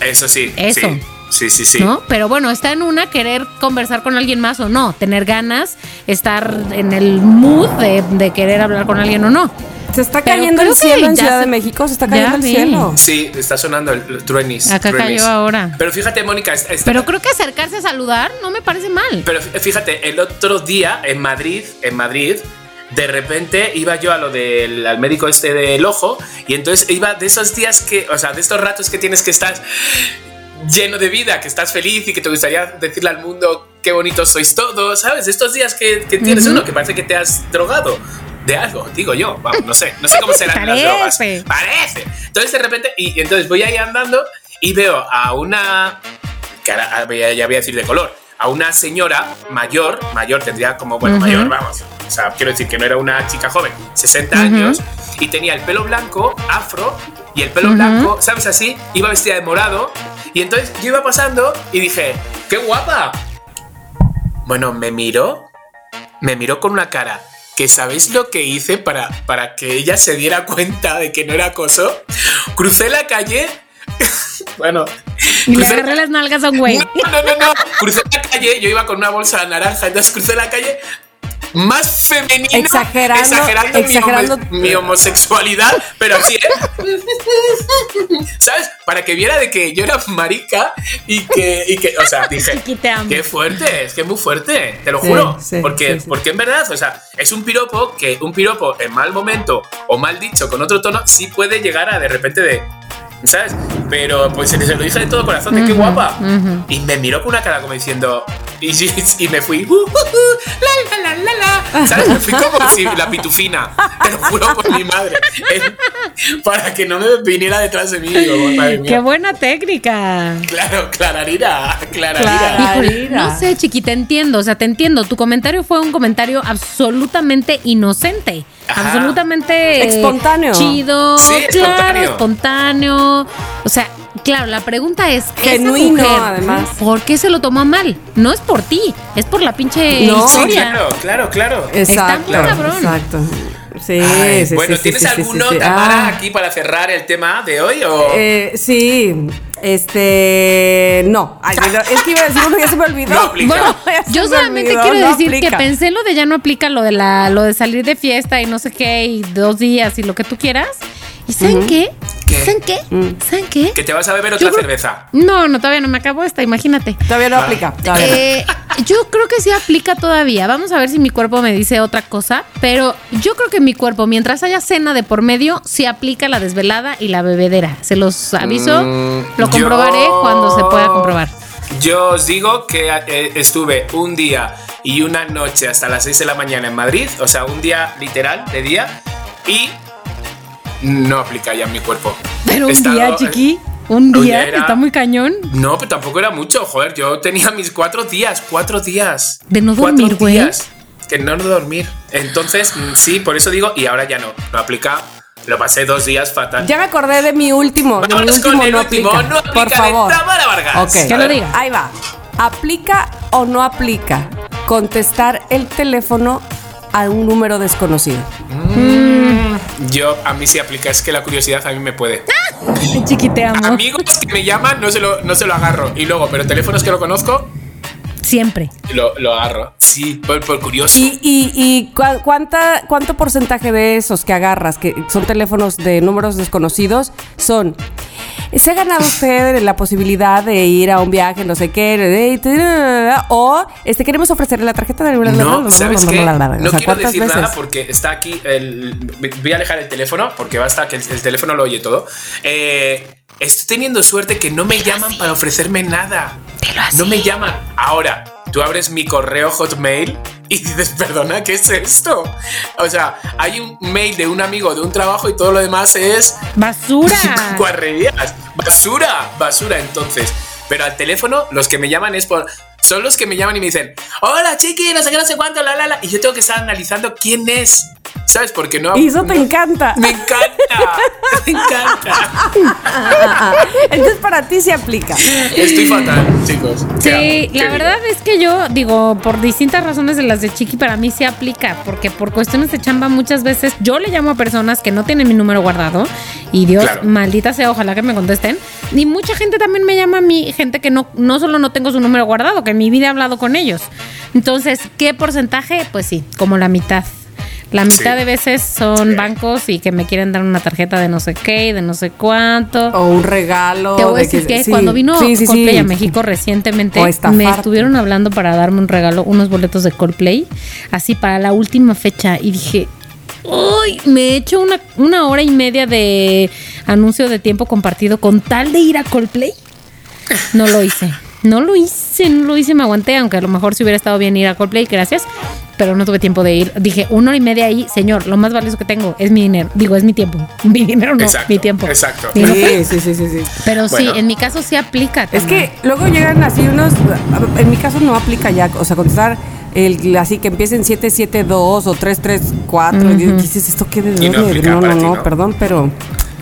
Eso sí. Eso. Sí, sí, sí. sí. ¿no? Pero bueno, está en una querer conversar con alguien más o no, tener ganas, estar en el mood de, de querer hablar con alguien o no. Se está Pero cayendo el cielo en Ciudad se- de México, se está cayendo el vi. cielo. Sí, está sonando el, el truenis. Acá truenis. cayó ahora. Pero fíjate, Mónica, Pero creo que acercarse a saludar no me parece mal. Pero fíjate, el otro día en Madrid, en Madrid, de repente iba yo a lo del al médico este del ojo y entonces iba de esos días que, o sea, de estos ratos que tienes que estar lleno de vida, que estás feliz y que te gustaría decirle al mundo qué bonitos sois todos, ¿sabes? Estos días que, que tienes uno que parece que te has drogado de algo, digo yo, vamos, no sé, no sé cómo serán las drogas. Parece. Entonces de repente, y entonces voy ahí andando y veo a una, que ahora ah, ya voy a decir de color, a una señora mayor, mayor tendría como, bueno, Ujú. mayor, vamos, o sea, quiero decir que no era una chica joven, 60 años, y tenía el pelo blanco, afro, y el pelo blanco, ¿sabes así? Iba vestida de morado, y entonces yo iba pasando y dije, ¡qué guapa! Bueno, me miró, me miró con una cara. Que sabéis lo que hice para, para que ella se diera [LAUGHS] cuenta de que no era acoso. Crucé la calle. [LAUGHS] bueno. Y le agarré las nalgas a un güey. no, no, no, no. Crucé la calle, yo iba con una bolsa naranja, entonces crucé la calle más femenina. Exagerando, exagerando, mi exagerando. homo- Mi, homosexualidad, pero así, ¿eh? ¿Sabes? Para que viera de que yo era marica y que, y que o sea, [LAUGHS] dije, qué fuerte, es que es muy fuerte, te lo Sí, juro. sí, porque, sí, sí. porque en verdad, o sea, es un piropo que un piropo en mal momento o mal dicho con otro tono sí puede llegar a de repente de. ¿Sabes? Pero pues se lo dije de todo corazón, de qué Ujú, guapa. ujú. Y me miró con una cara como diciendo. Y, [LAUGHS] y me fui. "Uh, uh, uh, la, la, la, la, la". ¿Sabes? Me fui como si la pitufina. Te lo juro por mi madre. [LAUGHS] Para que no me viniera detrás de mí. Digo, madre mía. Qué buena técnica. Claro, Clararira. Clararira. Clara. Híjole, Mira. no sé, chiqui, te entiendo, o sea, te entiendo. Tu comentario fue un comentario absolutamente inocente, Ajá. absolutamente Espontáneo. chido, Sí, claro, espontáneo. O sea, claro, la pregunta es, ¿esa Genuino, mujer, además. ¿por qué se lo tomó mal? No es por ti, es por la pinche No. Sí, historia. claro, claro, claro. Exacto, muy cabrón. exacto. Sí, Ay, sí, bueno, sí, ¿tienes sí, sí, alguno, sí, sí. Tamara, Ah. aquí para cerrar el tema de hoy? O... Eh, sí, este, no, Ay, es que iba a decir uno ya se me olvidó. No. Bueno, yo me solamente olvidó, quiero no decir que pensé lo de ya no aplica lo de la, lo de salir de fiesta y no sé qué, y dos días y lo que tú quieras. ¿Y saben qué? ¿Qué? ¿Saben qué? Mm. ¿Saben qué? que te vas a beber Yo otra creo- cerveza. No, no, todavía no me acabo esta, imagínate. Todavía no aplica. Todavía no. Eh, yo creo que sí aplica todavía. Vamos a ver si mi cuerpo me dice otra cosa. Pero yo creo que mi cuerpo, mientras haya cena de por medio, sí aplica la desvelada y la bebedera. Se los aviso. Mm, lo comprobaré yo- cuando se pueda comprobar. Yo os digo que eh, estuve un día y una noche hasta las 6 de la mañana en Madrid, o sea, un día literal de día, y no aplica ya en mi cuerpo. Pero un estado- día, chiqui. Un día, era- está muy cañón. No, pero tampoco era mucho, joder. Yo tenía mis cuatro días, cuatro días. ¿De no dormir, güey? que no dormir. Entonces, mm, sí, por eso digo, y ahora ya no, no aplica. Lo pasé dos días fatal. Ya me acordé de mi último. de mi último con el no último, aplica. no aplica Por de favor. Tamara Vargas. Ok. Que lo diga. Ahí va. ¿Aplica o no aplica contestar el teléfono a un número desconocido? Yo, a mí sí aplica, es que la curiosidad a mí me puede. [LAUGHS] Chiquiteamos. Amigos que me llaman, no se lo, no se lo agarro. Y luego, pero teléfonos que lo conozco, Siempre. lo, lo agarro. Sí, por, por curioso. ¿Y, y, cuánta, cuánto porcentaje de esos que agarras, que son teléfonos de números desconocidos, son... ¿Se ha ganado usted la posibilidad de ir a un viaje, no sé qué, o este, queremos ofrecerle la tarjeta de... No, ¿sabes qué? No quiero ¿cuántas decir veces? nada porque está aquí. El, voy a alejar el teléfono porque basta que el, el teléfono lo oye todo. Eh, estoy teniendo suerte que no me llaman para ofrecerme nada. No me llaman. Ahora, tú abres mi correo Hotmail y dices, perdona, ¿qué es esto? O sea, hay un mail de un amigo de un trabajo y todo lo demás es Basura. [LAUGHS] guarrerías. Basura, basura entonces. Pero al teléfono, los que me llaman es por. Son los que me llaman y me dicen, hola chiqui, no sé qué, no sé cuánto, la la la. Y yo tengo que estar analizando quién es. ¿Sabes? Porque no. Y eso te no- encanta. Me encanta. Me encanta. [LAUGHS] Entonces para ti se aplica. Estoy fatal, chicos. Sí, ¿Qué la digo? verdad es que yo digo, por distintas razones de las de Chiqui, para mí se aplica, porque por cuestiones de chamba muchas veces yo le llamo a personas que no tienen mi número guardado y Dios, Claro. maldita sea, ojalá que me contesten. Y mucha gente también me llama a mí, gente que no, no solo no tengo su número guardado, que en mi vida he hablado con ellos. Entonces, ¿qué porcentaje? Pues sí, como la mitad. La mitad Sí. de veces son Sí. bancos y que me quieren dar una tarjeta de no sé qué, de no sé cuánto. O un regalo. Te voy a de decir que, sí. cuando vino Coldplay a México recientemente, me estuvieron hablando para darme un regalo, unos boletos de Coldplay, así para la última fecha, y dije, uy, me he hecho una, una hora y media de anuncio de tiempo compartido con tal de ir a Coldplay. No lo hice. No lo hice, no lo hice, me aguanté, aunque a lo mejor si hubiera estado bien ir a Coldplay, gracias, pero no tuve tiempo de ir. Dije, una hora y media ahí, señor, lo más valioso que tengo es mi dinero. Digo, es mi tiempo. [LAUGHS] Mi dinero no, Exacto, mi tiempo. exacto. Sí, sí, sí, sí, sí. Pero Bueno. sí, en mi caso sí aplica. Es que luego llegan así unos. En mi caso no aplica ya. O sea, contestar el así que empiecen 772 o 334. Y dices, ¿esto qué de no No, no, para ti, no, ¿no? perdón, pero.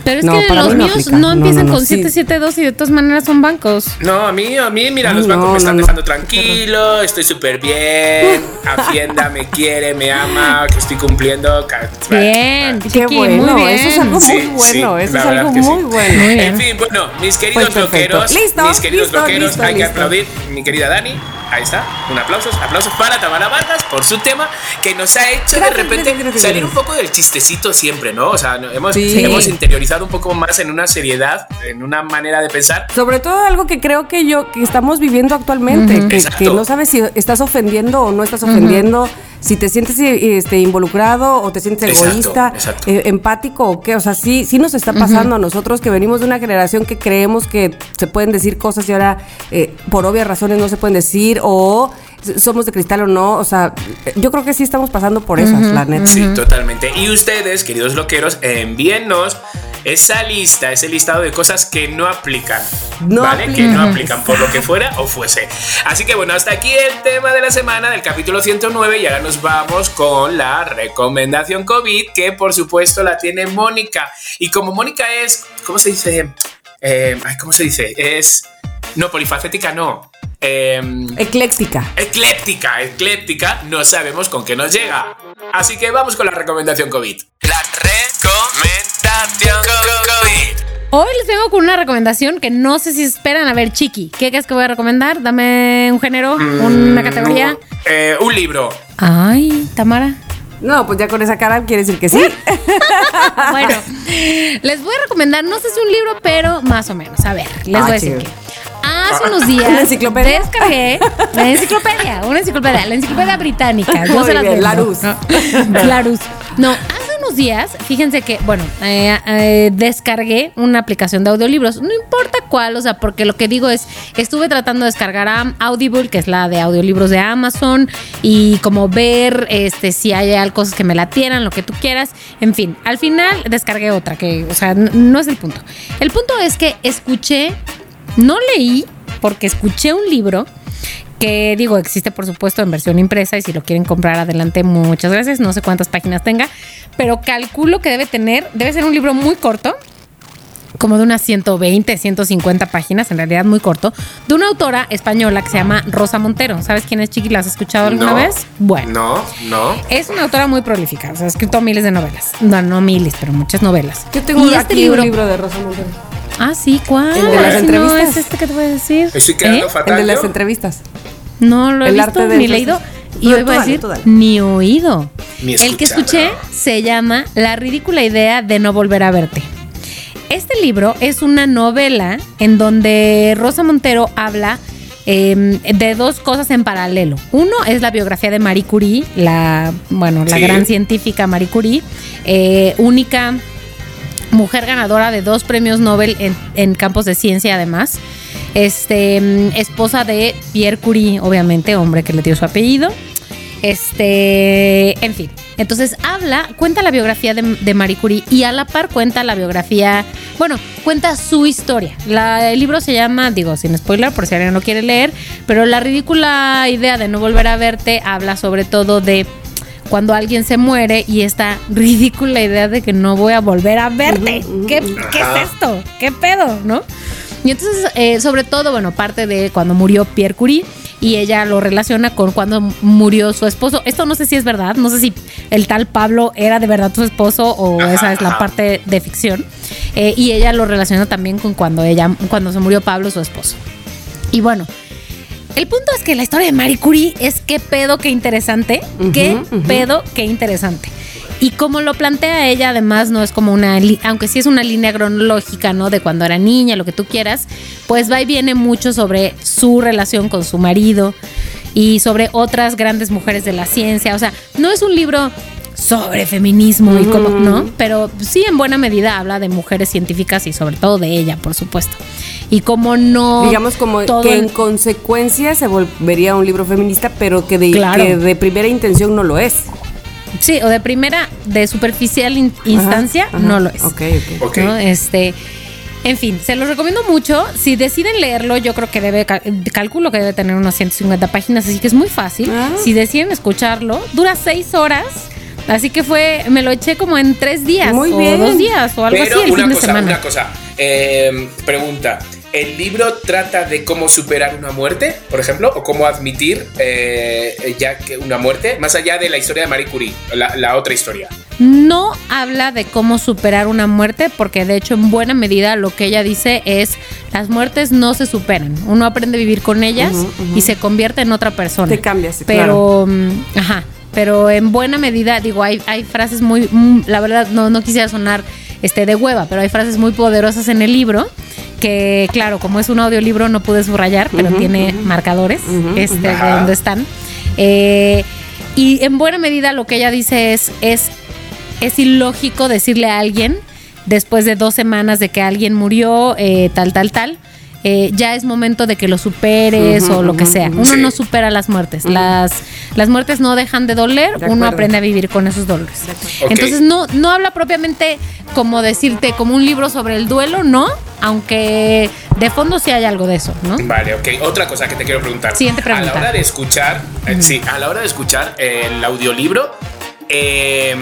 Pero es No, que los míos aplica. no No, empiezan no, no, con sí. 772 y de todas maneras son bancos. No, a mí, a mí, mira, los bancos no, me están no, no. dejando tranquilo, estoy súper bien, [LAUGHS] Hacienda me quiere, me ama, que estoy cumpliendo. Bien, Qué Chiqui, bueno. muy bien. Eso es algo Sí, muy bueno. sí, eso es algo sí. muy bueno. En fin, bueno, mis queridos Pues bloqueros, Listo, mis queridos listo, bloqueros, listo, hay que aplaudir, mi querida Dani, ahí está, un aplauso, aplausos para Tamara Vargas por su tema que nos ha hecho de Gracias, repente gracias, gracias, salir un gracias. poco del chistecito siempre, ¿no? O sea, hemos, Sí. hemos interiorizado un poco más en una seriedad, en una manera de pensar. Sobre todo algo que creo que yo que estamos viviendo actualmente, que, no sabes si estás ofendiendo o no estás ofendiendo, si te sientes este, involucrado o te sientes Exacto, egoísta, exacto. eh, empático o qué, o sea, sí, sí nos está pasando a nosotros que venimos de una generación que creemos que se pueden decir cosas y ahora eh, por obvias razones no se pueden decir o somos de cristal o no, o sea, yo creo que sí estamos pasando por esas, la neta. Sí, totalmente. Y ustedes, queridos loqueros, envíennos esa lista, ese listado de cosas que no aplican. No ¿Vale? Que no aplican por lo que fuera o fuese. Así que bueno, hasta aquí el tema de la semana del capítulo 109 y ahora nos vamos con la recomendación COVID, que por supuesto la tiene Mónica. Y como Mónica es, ¿cómo se dice? Eh, ¿Cómo se dice? Es... No, polifacética no. Em, Ecléctica. Ecléptica, ecléptica, no sabemos con qué nos llega. Así que vamos con la recomendación COVID. La recomendación COVID. Hoy les vengo con una recomendación que no sé si esperan. A ver, Chiqui, ¿qué crees que voy a recomendar? Dame un género, una categoría. Eh, un libro. Ay, Tamara. No, pues ya con esa cara quiere decir que sí. [LAUGHS] Bueno, les voy a recomendar, no sé si un libro, pero más o menos. A ver, les Ah, voy a decir que. Hace unos días [LAUGHS] ¿Una enciclopedia? descargué la enciclopedia, una enciclopedia, la enciclopedia británica. No Muy se las bien. Larus. No, [LAUGHS] Larus. No, hace unos días, fíjense que, bueno, eh, eh, descargué una aplicación de audiolibros. No importa cuál, o sea, porque lo que digo es, estuve tratando de descargar a Audible, que es la de audiolibros de Amazon, y como ver este si hay cosas que me latieran, lo que tú quieras. En fin, al final descargué otra, que, o sea, no es el punto. El punto es que escuché, no leí, porque escuché un libro que digo, existe por supuesto en versión impresa y si lo quieren comprar adelante, muchas gracias. No sé cuántas páginas tenga, pero calculo que debe tener, debe ser un libro muy corto, como de unas 120, 150 páginas, en realidad muy corto, de una autora española que se llama Rosa Montero. ¿Sabes quién es Chiqui? ¿La has escuchado alguna No. vez? Bueno. No, no. Es una autora muy prolífica, o sea, ha escrito miles de novelas. No, no miles, pero muchas novelas. Yo tengo Y aquí este libro, un libro de Rosa Montero. Ah, sí, ¿cuál? El de las Si entrevistas. No, es este que te voy a decir. Estoy quedando ¿Eh? fatal. El de las entrevistas. No lo he El visto arte ni leído. Y No, hoy voy a decir dale. ni oído. Ni El que escuché se llama La ridícula idea de no volver a verte. Este libro es una novela en donde Rosa Montero habla eh, de dos cosas en paralelo. Uno es la biografía de Marie Curie, la, bueno, la Sí. gran científica Marie Curie, eh, única mujer ganadora de dos premios Nobel en, campos de ciencia además. Este, mm, esposa de Pierre Curie, obviamente, hombre que le dio su apellido. Este, en fin. Entonces habla, cuenta la biografía de, Marie Curie y a la par cuenta la biografía, bueno, cuenta su historia. El libro se llama, digo, sin spoiler, por si alguien no quiere leer, pero la ridícula idea de no volver a verte habla sobre todo de cuando alguien se muere y esta ridícula idea de que no voy a volver a verte. ¿Qué, qué es esto? ¿Qué pedo? ¿No? Y entonces, eh, sobre todo, bueno, parte de cuando murió Pierre Curie y ella lo relaciona con cuando murió su esposo. Esto no sé si es verdad, no sé si el tal Pablo era de verdad su esposo o esa es la parte de ficción. Eh, y ella lo relaciona también con cuando ella, cuando se murió Pablo, su esposo. Y bueno, el punto es que la historia de Marie Curie es qué pedo, qué interesante, qué pedo, qué interesante. Y como lo plantea ella, además, no es como una, aunque sí es una línea cronológica, ¿no? De cuando era niña, lo que tú quieras, pues va y viene mucho sobre su relación con su marido y sobre otras grandes mujeres de la ciencia. O sea, no es un libro sobre feminismo y cómo, ¿no? Pero sí en buena medida habla de mujeres científicas y sobre todo de ella, por supuesto. Y como no... Digamos como todo que el- en consecuencia se volvería un libro feminista, pero que de, Claro. que de primera intención no lo es. Sí, o de primera, de superficial in- instancia, Ajá, no lo es. Ok, ok. Ok. ¿no? Este, en fin, se los recomiendo mucho. Si deciden leerlo, yo creo que debe, cal- calculo que debe tener unas 150 páginas, así que es muy fácil. Ah. Si deciden escucharlo, dura seis horas. Así que fue, me lo eché como en tres días Muy o bien. dos días o algo Pero así el una fin de cosa, semana. una cosa. Eh, pregunta. ¿El libro trata de cómo superar una muerte, por ejemplo? ¿O cómo admitir eh, ya que una muerte? Más allá de la historia de Marie Curie, la, la otra historia. No habla de cómo superar una muerte, porque de hecho en buena medida lo que ella dice es las muertes no se superan. Uno aprende a vivir con ellas y se convierte en otra persona. Te cambias, sí, Pero, mm, ajá, pero en buena medida, digo, hay, hay frases muy, mm, la verdad no, no quisiera sonar este de hueva, pero hay frases muy poderosas en el libro que claro, como es un audiolibro no pude subrayar, pero tiene marcadores este, de donde están. Eh, y en buena medida lo que ella dice es, es, es ilógico decirle a alguien, después de dos semanas de que alguien murió, eh, tal, tal, tal, eh, ya es momento de que lo superes o lo que sea. Uno Sí. no supera las muertes. Las, las muertes no dejan de doler, De uno aprende a vivir con esos dolores. Entonces no, no habla propiamente como decirte, como un libro sobre el duelo, no, aunque de fondo sí hay algo de eso, ¿no? Vale, ok. Otra cosa que te quiero preguntar. Siguiente pregunta. A la hora de escuchar, eh, sí, a la hora de escuchar eh, el audiolibro, eh,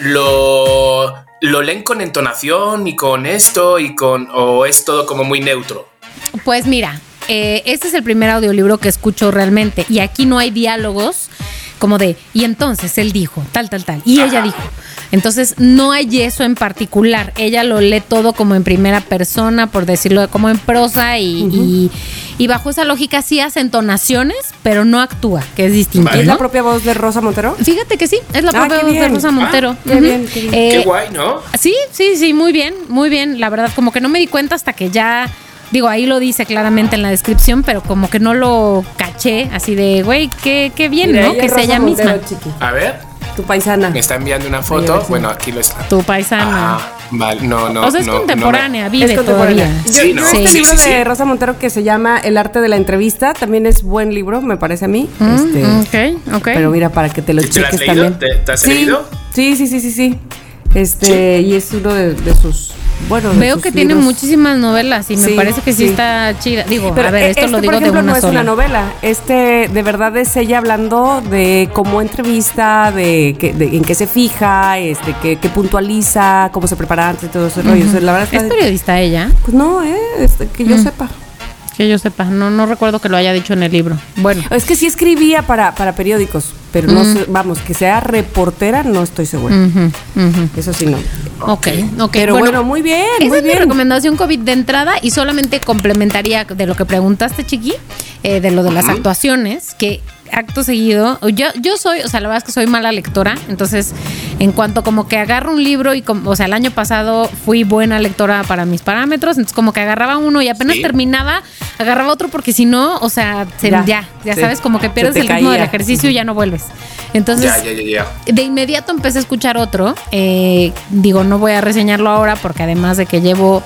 lo, lo leen con entonación y con esto y con. o es todo como muy neutro. Pues mira, eh, este es el primer audiolibro que escucho realmente y aquí no hay diálogos como de, y entonces él dijo, tal, tal, tal, y ella dijo. Entonces no hay eso en particular, ella lo lee todo como en primera persona, por decirlo, como en prosa y, y- y bajo esa lógica sí hace entonaciones, pero no actúa, que es distinto. ¿Es la propia voz de Rosa Montero? Fíjate que sí, es la Ah, propia voz de. Rosa Ah, Montero. qué Ujú. bien, qué bien. Eh, Qué guay, ¿no? Sí, sí, sí, muy bien, muy bien. La verdad, como que no me di cuenta hasta que ya, digo, ahí lo dice claramente en la descripción, pero como que no lo caché, así de, güey, qué, qué bien, Mira, ¿no? Que es sea ella misma. Chiqui. A ver, Tu paisana. me está enviando una foto. ver Bueno, aquí lo está. Tu paisana. Ah, vale, no, no. o sea, es no, no contemporánea, vive Es contemporánea. todavía. Yo, Sí, yo ¿no? este Sí, libro sí, sí. de Rosa Montero que se llama El arte de la entrevista también es buen libro, me parece a mí. Este, Mm, ok, ok. Pero mira, para que te lo ¿Y te lo has cheques leído? también. ¿Te- te has sí, leído? Sí, sí, sí, sí. Este, y es uno de, de sus Bueno, Veo sus que tiene muchísimas novelas y me Sí, parece que sí, sí. está chida. Digo, Pero a ver, esto este, lo digo por ejemplo, de una no es sola. una novela. Este, de verdad, es ella hablando de cómo entrevista, de, que- de en qué se fija, este, qué, qué puntualiza, cómo se prepara antes y todo ese rollo. O sea, la verdad ¿Es está- periodista ella? Pues no, eh, este, que yo Mm. sepa. Que yo sepa, no, no recuerdo que lo haya dicho en el libro. Bueno, Es que sí escribía para, para periódicos, pero no sé, vamos, que sea reportera, no estoy segura. Eso sí, no. ok, ok. Pero bueno, muy bien, Esa muy es mi bien. recomendación COVID de entrada y solamente complementaría de lo que preguntaste, Chiqui, eh, de lo de las actuaciones, que acto seguido, yo, yo soy, o sea, la verdad es que soy mala lectora, entonces en cuanto como que agarro un libro y, como, o sea, el año pasado fui buena lectora para mis parámetros, entonces como que agarraba uno y apenas Sí. terminaba, agarraba otro porque si no, o sea, se- Ya, ya, ya, sí. sabes, como que pierdes el ritmo del ejercicio y ya no vuelves. Entonces, Ya, ya, ya, ya. de inmediato empecé a escuchar otro. eh, digo, no voy a reseñarlo ahora porque además de que llevo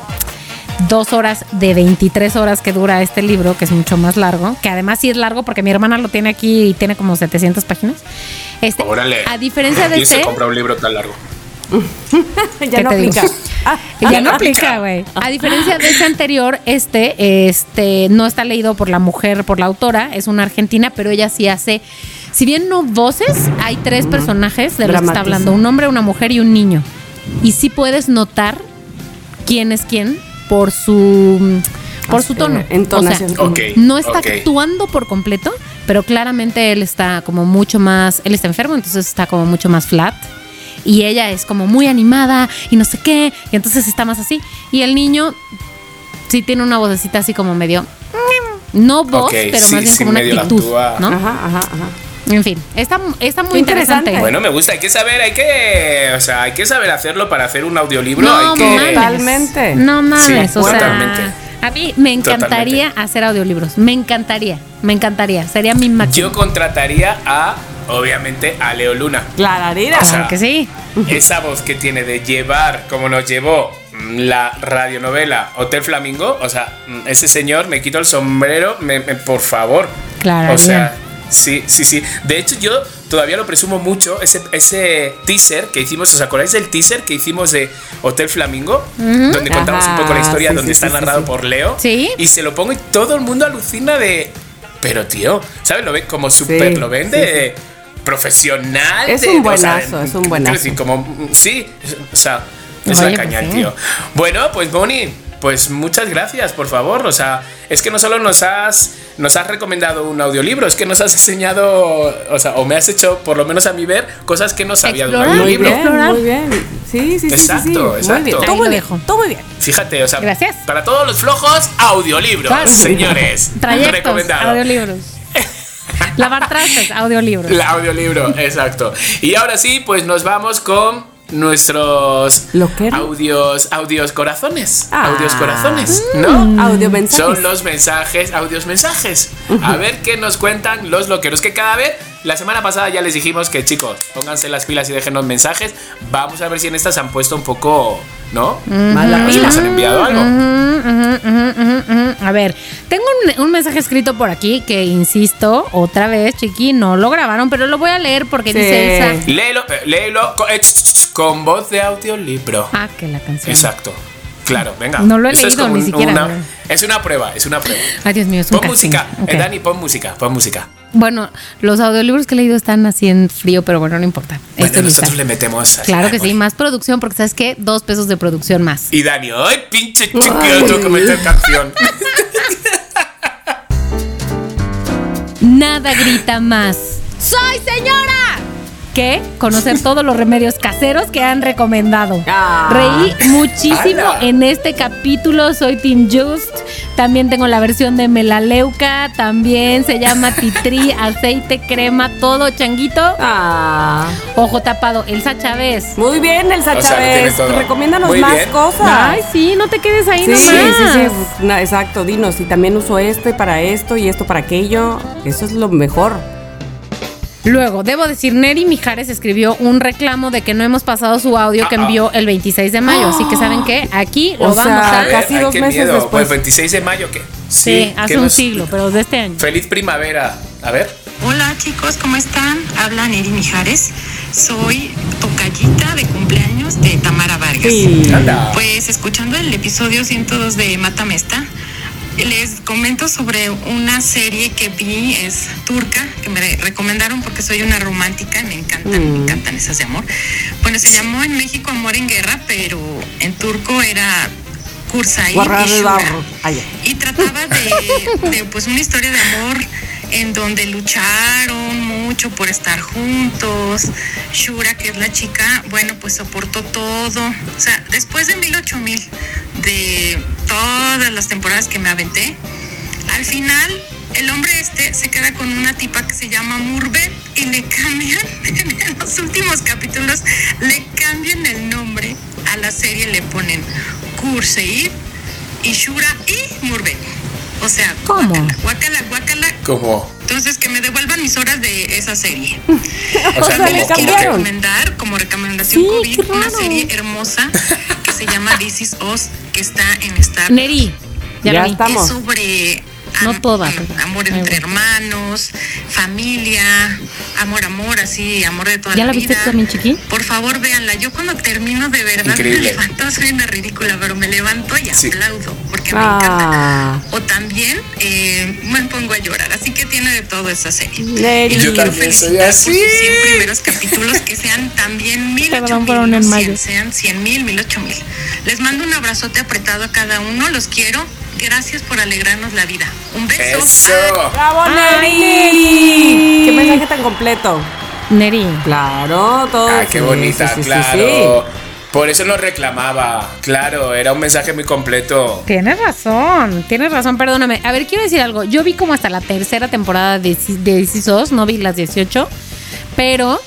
dos horas de 23 horas que dura este libro, que es mucho más largo, que además sí es largo porque mi hermana lo tiene aquí y tiene como 700 páginas. Este, Órale. a diferencia de ¿Quién se este, compra un libro tan largo? [LAUGHS] ya ¿Qué no aplica. Ah, [LAUGHS] ya no aplica, güey. A diferencia de ese anterior, este, este, no está leído por la mujer, por la autora, es una argentina, pero ella sí hace, si bien no voces, hay tres personajes de los que está hablando, un hombre, una mujer y un niño. Y sí puedes notar quién es quién por su por su tono. entonación. O sea, Ok. no está actuando por completo, pero claramente él está como mucho más, él está enfermo, entonces está como mucho más flat. Y ella es como muy animada y no sé qué, y entonces está más así. Y el niño sí tiene una vocecita así como medio... No voz, pero sí, más bien sí, como una actitud. ¿no? Ajá, ajá, ajá. En fin, está, está muy interesante. interesante. Bueno, me gusta, hay que saber, hay que, o sea, hay que saber hacerlo para hacer un audiolibro. no hay que, mames. Totalmente. No mames, Sí, o sea, totalmente. a mí me encantaría hacer audiolibros, me encantaría, me encantaría, sería mi máximo. Yo contrataría a, obviamente, a Leo Luna. Clararira. O sea, Claro que sí. Esa voz que tiene de llevar, como nos llevó mm, la radionovela Hotel Flamingo, o sea, mm, ese señor, me quito el sombrero, me- me- por favor. Claro, O sea, sí, sí, sí. De hecho, yo todavía lo presumo mucho, ese, ese teaser que hicimos, ¿os acordáis del teaser que hicimos de Hotel Flamingo? Donde contamos un poco la historia, sí, donde sí, está sí, narrado por Leo. Sí. Y se lo pongo y todo el mundo alucina de... Pero tío, ¿sabes? Lo ven como súper, lo ven de profesional. Es de- un o sea, buenazo, es un buenazo. decir, como, mm, sí, o sea, es Oye, la caña, tío. Bueno, pues Bonnie, pues muchas gracias, por favor. O sea, es que no solo nos has, nos has recomendado un audiolibro, es que nos has [LAUGHS] enseñado, o sea, o me has hecho, por lo menos a mí ver, cosas que no sabía de un Explorar. Muy audiolibro. bien, muy bien. Sí, sí, sí, sí, Exacto, sí. Exacto. Todo muy bien. Todo muy bien. Fíjate, o sea, Gracias. para todos los flojos, audiolibros, Claro. señores. [LAUGHS] Trayectos, recomendado. audiolibros. [LAUGHS] Lavar trastes, audiolibros. El audiolibro, exacto. Y ahora sí, pues nos vamos con nuestros audios, audios corazones. Ah. Audios corazones, ¿no? Audio mensajes. Son los mensajes, audios mensajes. A ver qué nos cuentan los loqueros. Que cada vez, la semana pasada ya les dijimos que chicos, pónganse las pilas y déjenos mensajes. Vamos a ver si en estas se han puesto un poco, ¿no? Más la A ver si nos han enviado algo. Ujú, ujú, ujú, ujú. A ver, tengo un, un mensaje escrito por aquí que insisto, otra vez, chiqui, no lo grabaron, pero lo voy a leer porque Sí. dice Elsa. Léelo, eh, léelo con, eh, con voz de audiolibro. Ah, que la canción. Exacto. Claro, venga. No lo he Esto es leído, ni siquiera, una- es una prueba, es una prueba. Ay, Dios mío, es un Pon casting. música. Ok. Eh, Dani, pon música, pon música. Bueno, los audiolibros que he leído están así en frío, pero bueno, no importa. Bueno, Estoy nosotros lista. le metemos Claro que sí, más producción, porque ¿sabes qué? Dos pesos de producción más. Y Dani, ¡ay, pinche chiquillo! Tengo que meter canción. [LAUGHS] Nada grita más. ¡Soy señora! Que conocer [LAUGHS] todos los remedios caseros que han recomendado. Ah. Reí muchísimo en este capítulo. Soy Team Just. También tengo la versión de Melaleuca. También se llama Titri, [LAUGHS] aceite, crema, todo changuito. Ah. Ojo tapado. Elsa Chávez. Muy bien, Elsa O sea, Chávez. Recomiéndanos Muy más bien. cosas. Ay, sí, no te quedes ahí Sí, sí, sí, nomás. sí. No, exacto, dinos. Y también uso este para esto y esto para aquello. Eso es lo mejor. Luego, debo decir, Neri Mijares escribió un reclamo de que no hemos pasado su audio que Ah, ah. envió el 26 de mayo. Así que, ¿saben qué? Aquí lo O vamos A a... ver, casi dos meses miedo. después. Pues 26 de mayo, ¿qué? Sí, hace ¿qué un nos- siglo, pero de este año. Feliz primavera. A ver. Hola chicos, ¿cómo están? Habla Neri Mijares. soy tocallita de cumpleaños de Tamara Vargas. Sí. Anda. Pues escuchando el episodio 102 de Mata Mesta, les comento sobre una serie que vi, es turca, que me recomendaron porque soy una romántica, me encantan, me encantan esas de amor. Bueno, se llamó en México Amor en Guerra, pero en turco era Guarrar y. Y trataba de, de, pues una historia de amor en donde lucharon mucho por estar juntos. Shura, que es la chica, bueno, pues soportó todo. O sea, después de mil ocho mil, de todas las temporadas que me aventé, al final el hombre este se queda con una tipa que se llama Murbe y le cambian, [LAUGHS] en los últimos capítulos, le cambian el nombre a la serie, le ponen Kurseid y Shura y Murbe. O sea, ¿Cómo? guácala, guácala. ¿Cómo? Entonces, que me devuelvan mis horas de esa serie. [LAUGHS] O sea, sea, Les quiero recomendar como recomendación Sí, COVID una serie hermosa que se llama This Is Us, que está en Star. Neri, ya, Ya. Vamos. Es sobre No am- toda, am- pero- amor entre hermanos, familia, amor, amor, así, amor de toda ¿Ya la la viste vida. también, Chiqui? Por favor, véanla. Yo cuando termino de verdad Increíble. me levanto, [LAUGHS] soy una ridícula, pero me levanto y Sí. aplaudo porque me Ah. encanta. O también eh, me pongo a llorar, así que tiene de todo esa serie. Y Yo quiero también soy así. por sus 100 primeros capítulos que sean también [LAUGHS] mil, Perdón ocho mil, por un no enmayo. 100, sean 100 mil, mil, ocho mil. Les mando un abrazote apretado a cada uno, los quiero. Gracias por alegrarnos la vida. Un beso. Eso. ¡Bravo, Ay, Neri! ¡Qué mensaje tan completo! Neri. Claro, todo. Ay, qué sí, bonita, sí, sí, sí, claro. Por eso nos reclamaba. Claro, era un mensaje muy completo. Tienes razón, tienes razón, perdóname. A ver, quiero decir algo. Yo vi como hasta la tercera temporada de, de no vi las 18, pero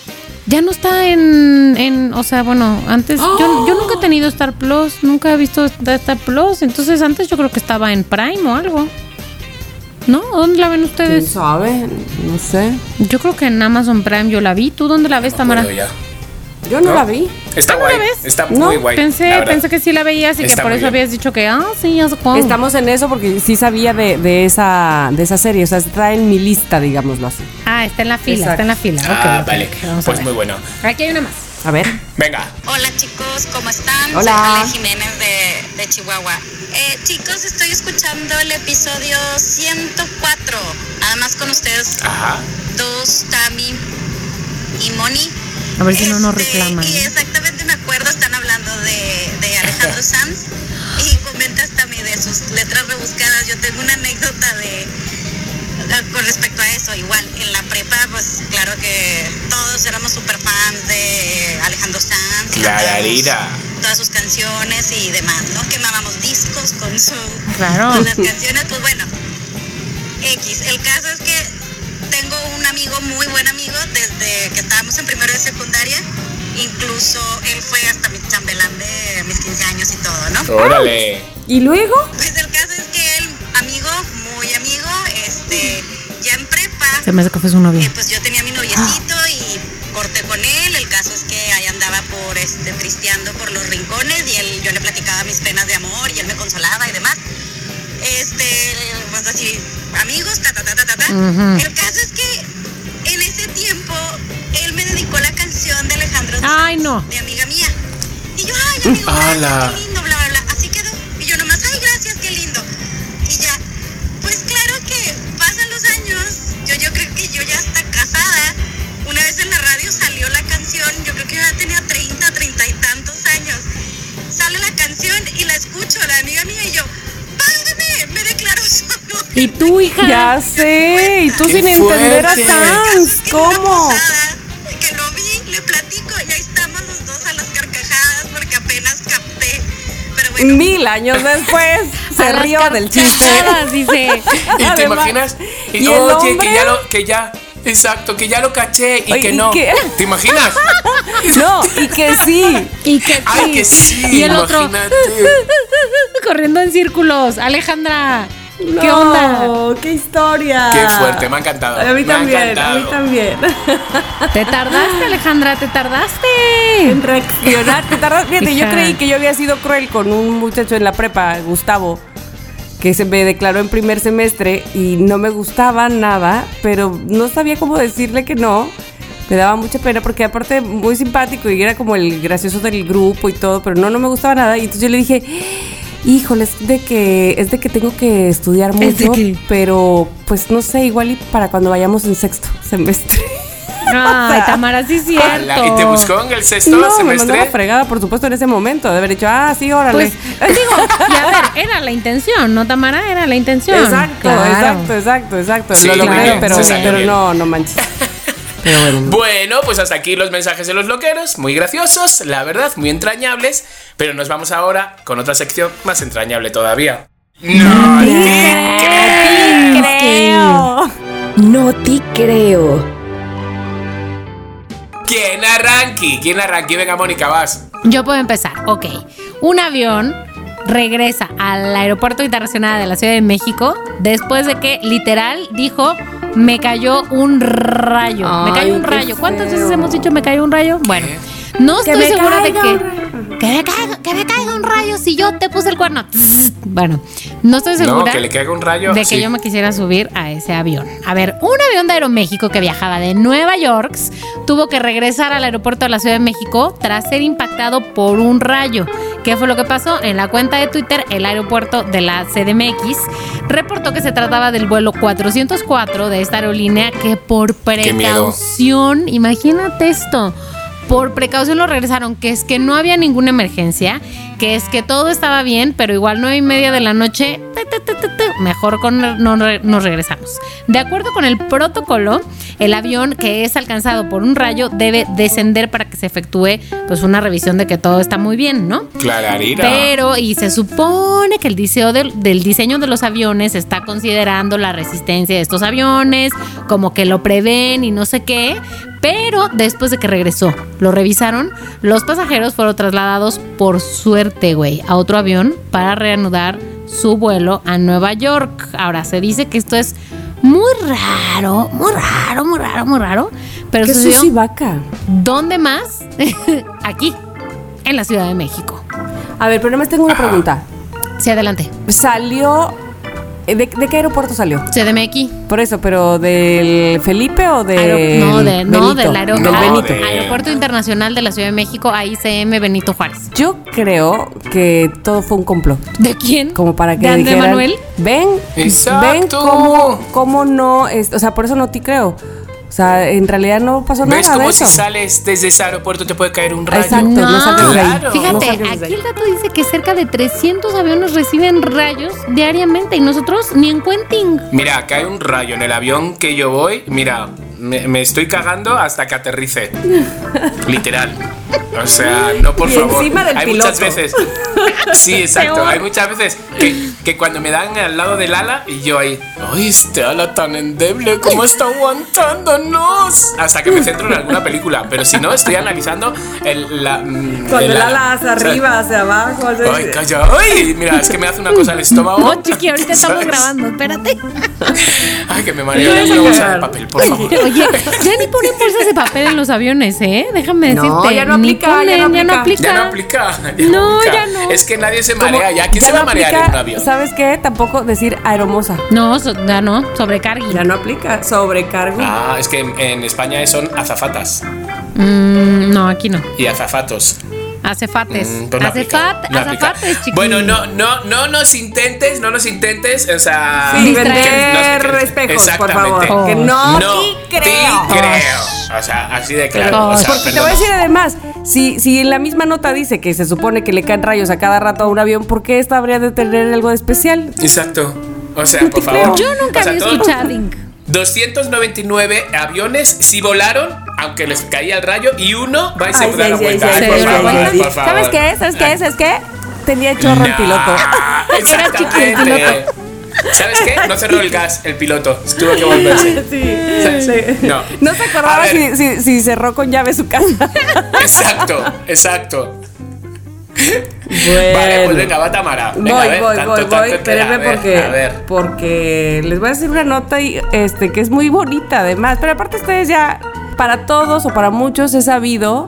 ya no está en, en o sea, bueno, antes, yo, yo nunca he tenido Star Plus, nunca he visto Star Plus, entonces antes yo creo que estaba en Prime o algo. ¿No? ¿Dónde la ven ¿Quién ustedes? sabe? No sé. Yo creo que en Amazon Prime yo la vi. ¿Tú dónde la ves, No Tamara? ya. Yo no, ¿No? la vi. Está ¿no la guay. ves? Está No, muy guay. Pensé, pensé que sí la veías y que por eso bien. habías dicho que, ah, sí, ya supongo. Estamos en eso porque sí sabía de, de esa, de esa serie. O sea, está en mi lista, digámoslo así. Ah, está en la fila, Exacto. está en la fila. Ah, vale. Pues muy bueno. Aquí hay una más. A ver. Venga. Hola chicos, ¿cómo están? Hola. Soy Ale Jiménez de, de Chihuahua. Eh, chicos, estoy escuchando el episodio 104. Además con ustedes Ajá. dos, Tami y Moni. A ver si no nos reclaman. Y ¿eh? exactamente me acuerdo, están hablando de, de Alejandro [LAUGHS] Sanz y comentas también de sus letras rebuscadas. Yo tengo una anécdota de con respecto a eso, igual en la prepa, pues claro que todos éramos super fans de Alejandro Sanz, La todas sus canciones y demás, ¿no? Quemábamos discos con su Claro. con las canciones, pues bueno. X, el caso es que tengo un amigo, muy buen amigo, desde que estábamos en primero de secundaria. Incluso él fue hasta mi chambelán de mis 15 años y todo, ¿no? Órale. ¿Y luego? Pues el caso es que él, amigo, muy amigo, este, ya en prepa, Se me hace que fue su novio. eh, pues yo tenía mi noviecito y corté con él. El caso es que ahí andaba por este tristeando por los rincones y él yo le platicaba mis penas de amor y él me consolaba y demás. Este, pues así, amigos, ta ta ta ta ta. El caso es que en ese tiempo él me dedicó la canción de Alejandro Ay, Sanz, no. de amiga mía. Y yo, ay, amigo, [LAUGHS] gracias, qué lindo, bla, bla, bla. Así quedó. Y yo nomás, ay, gracias, qué lindo. Y ya, pues claro que pasan los años. Yo, yo creo que yo ya está casada. Una vez en la radio salió la canción, yo creo que yo ya tenía 30, 30 y tantos años. Sale la canción y la escucho, la amiga mía y yo, ¿Y tú, hija? Ya sé. Y tú Qué sin entender a fuerte. Sanz. En una ¿Cómo? que lo vi, le platico y ahí estamos los dos a las carcajadas porque apenas capté. Pero bueno, Mil años después [LAUGHS] A se rió del chiste. dice. [LAUGHS] ¿Y te Además- imaginas? Y, ¿y el oye, que ya lo, que ya, exacto, que ya lo caché y Oye, que ¿y no. qué? ¿Te imaginas? [LAUGHS] No, y que sí. Y que sí. Ay, que sí, Y el otro imagínate. corriendo en círculos. Alejandra, ¿qué onda? ¡Qué historia! Qué fuerte, me ha encantado. A mí me también, a mí también. [LAUGHS] Te tardaste, Alejandra, te tardaste. En reaccionar. Te tardas- Fíjate, yo creí que yo había sido cruel con un muchacho en la prepa, Gustavo, que se me declaró en primer semestre y no me gustaba nada, pero no sabía cómo decirle que no. Me daba mucha pena porque aparte muy simpático y era como el gracioso del grupo y todo, pero no, no me gustaba nada. Y entonces yo le dije, híjole, es de que, es de que tengo que estudiar ¿Es de mucho, pero pues no sé, igual y para cuando vayamos en sexto semestre. [LAUGHS] Ay, Tamara, sí es cierto. ¿Y te buscó en el sexto No, me mandó la semestre? fregada, por supuesto, en ese momento. De haber dicho, ah, sí, órale. Pues [LAUGHS] digo, y a ver, era la intención, ¿no, Tamara? Era la intención. exacto, Claro. exacto, exacto, exacto. Sí, Lo logré, bien, pero, pero no, no manches. [LAUGHS] Pero bueno. Bueno, pues hasta aquí los mensajes de los loqueros, muy graciosos, la verdad, muy entrañables, pero nos vamos ahora con otra sección más entrañable todavía. No, te creo. No te creo. ¿Quién arranque? ¿Quién arranque? Venga, Mónica, vas. Yo puedo empezar. Ok. Un avión regresa al aeropuerto internacional de la Ciudad de México después de que literal dijo me cayó un rayo. me Ay, cayó un rayo. ¿Cuántas veces hemos dicho me cayó un rayo? Bueno, no Que estoy segura de que un que me caiga, que me caiga un rayo si yo te puse el cuerno. Bueno, no estoy segura No, que le caiga un rayo. de que sí. yo me quisiera subir a ese avión. A ver, un avión de Aeroméxico que viajaba de Nueva York tuvo que regresar al aeropuerto de la Ciudad de México tras ser impactado por un rayo. ¿Qué fue lo que pasó? En la cuenta de Twitter, el aeropuerto de la CDMX reportó que se trataba del vuelo 404 de esta aerolínea que por precaución, imagínate esto, por precaución lo regresaron, que es que no había ninguna emergencia, que es que todo estaba bien, pero igual nueve y media de la noche, mejor con, no, nos regresamos. De acuerdo con el protocolo, el avión que es alcanzado por un rayo debe descender para que se efectúe pues una revisión de que todo está muy bien, ¿no? Clararira. Pero, y se supone que el diseño del, del diseño de los aviones está considerando la resistencia de estos aviones, como que lo prevén y no sé qué. Pero después de que regresó, lo revisaron, los pasajeros fueron trasladados por suerte, güey, a otro avión para reanudar su vuelo a Nueva York. Ahora, se dice que esto es muy raro, muy raro, muy raro, muy raro. Pero ¿Qué sucedió- vaca? ¿Dónde más? [LAUGHS] Aquí, en la Ciudad de México. A ver, pero nada más tengo una pregunta. Sí, adelante. ¿Salió. ¿De, de qué aeropuerto salió? CDMX. Por eso, pero ¿del Felipe o del. Aero- no, de- no, Benito? del aero- Del No, Benito. de- Aeropuerto Internacional de la Ciudad de México, AICM Benito Juárez. Yo creo que todo fue un complot. ¿De quién? Como para que ¿De dijeran, Manuel? Ven, Exacto. ven cómo, cómo no, es- o sea, por eso no te creo. O sea, en realidad no pasó ¿Ves nada de como eso. si sales desde ese aeropuerto te puede caer un rayo? Exacto, no, de ahí. Claro. Fíjate, No aquí el dato dice que cerca de 300 aviones reciben rayos diariamente y nosotros ni en Quentin. Mira, cae un rayo en el avión que yo voy. Mira, me, me estoy cagando hasta que aterrice. [LAUGHS] Literal. O sea, no, por Y favor. encima del Hay piloto. muchas veces. [LAUGHS] Sí, exacto. Hay muchas veces que, que cuando me dan al lado del ala y yo ahí, ¡ay, este ala tan endeble! ¿Cómo está aguantándonos? Hasta que me centro en alguna película. Pero si no, estoy analizando el, la, mm, Con el ala o hacia arriba, hacia abajo. hacia- Ay, calla. Ay, mira, es que me hace una cosa al estómago. No, chiqui, ahorita estamos grabando, espérate. Ay, que me mareo. Dame una bolsa de papel, por favor. Oye, ya ni ponen bolsas de papel en los aviones, ¿eh? Déjame No, decirte. ya no aplica, ya no aplica. Ya no aplica. ya No, aplica. ya no. Es que nadie se marea. ¿Ya quién ya se va a marear aplica, en un avión? ¿Sabes qué? Tampoco decir aeromosa. No, so- ya no, sobrecargui. Ya no aplica. Sobrecargo. Ah, es que en, en España son azafatas Mm, no, aquí no. y azafatos. Acefates. Mm, pues no no azafates, chiqui. Bueno, no, no, no nos intentes, no nos intentes, o sea, Sí, que nos- espejos, por favor. Que no, no te creo. te creo. O sea, así de claro. Pero- o sea, Porque te voy a perdón. decir además, si, si en la misma nota dice que se supone que le caen rayos a cada rato a un avión, ¿por qué esta habría de tener algo de especial? Exacto. O sea, por favor. Yo nunca O sea, había escuchado. [LAUGHS] 299 aviones sí volaron, aunque les caía el rayo, y uno va y se da sí, la sí, vuelta. sí, sí, sí, sí, sí. ¿Sabes qué? ¿Sabes qué? ¿Sabes qué? Tenía chorro el piloto. [LAUGHS] Exactamente. ¿Sabes qué? No cerró el gas el piloto. Tuvo que volverse. [LAUGHS] Sí, No. No se acordaba si, si- si cerró con llave su casa. Exacto, exacto. Bueno. Vale, pues venga, va Tamara. Venga, voy, voy, tanto, voy, tanto voy. Espérenme porque, A ver. porque les voy a hacer una nota y, este, que es muy bonita además. Pero aparte ustedes ya, para todos o para muchos es sabido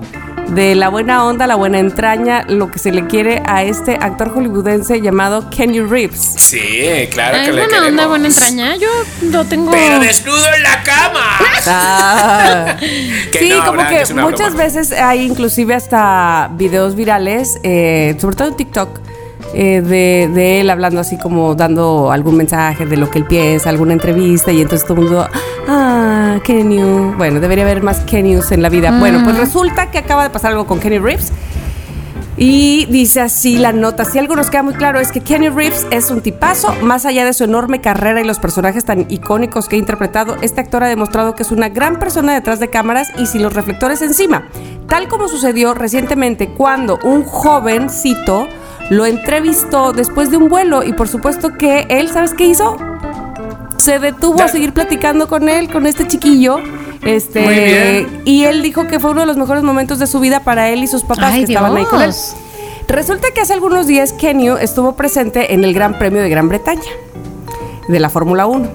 de la buena onda, la buena entraña, lo que se le quiere a este actor hollywoodense llamado Kenny Reeves. Sí, claro Ay, que le buena queremos. onda, buena entraña. Yo lo tengo. Pero desnudo en la cama. Ah. [LAUGHS] Sí, no, como Abraham, que muchas broma. veces hay inclusive hasta videos virales, eh, sobre todo en TikTok, eh, de, de él hablando así como dando algún mensaje de lo que él piensa, alguna entrevista y entonces todo el mundo, ah, Kenny, bueno, debería haber más Kennys en la vida. Bueno, pues resulta que acaba de pasar algo con Kenny Reeves. Y dice así la nota, si algo nos queda muy claro es que Kenny Reeves es un tipazo, más allá de su enorme carrera y los personajes tan icónicos que ha interpretado, este actor ha demostrado que es una gran persona detrás de cámaras y sin los reflectores encima, tal como sucedió recientemente cuando un jovencito lo entrevistó después de un vuelo y por supuesto que él, ¿sabes qué hizo? Se detuvo a seguir platicando con él, con este chiquillo. Este, Muy bien. y él dijo que fue uno de los mejores momentos de su vida para él y sus papás Ay, que estaban ahí con él. Resulta que hace algunos días Kenny estuvo presente en el Gran Premio de Gran Bretaña de la Fórmula 1.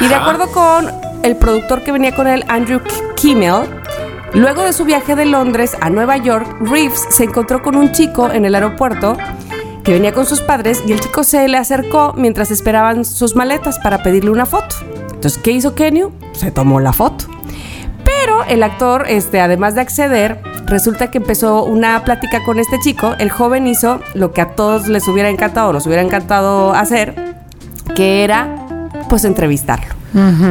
Y de acuerdo con el productor que venía con él, Andrew Kimmel, luego de su viaje de Londres a Nueva York, Reeves se encontró con un chico en el aeropuerto que venía con sus padres y el chico se le acercó mientras esperaban sus maletas para pedirle una foto. Entonces, ¿qué hizo Kenny? Se tomó la foto. Pero el actor, este, además de acceder, resulta que empezó una plática con este chico. El joven hizo lo que a todos les hubiera encantado, nos hubiera encantado hacer, que era pues entrevistarlo.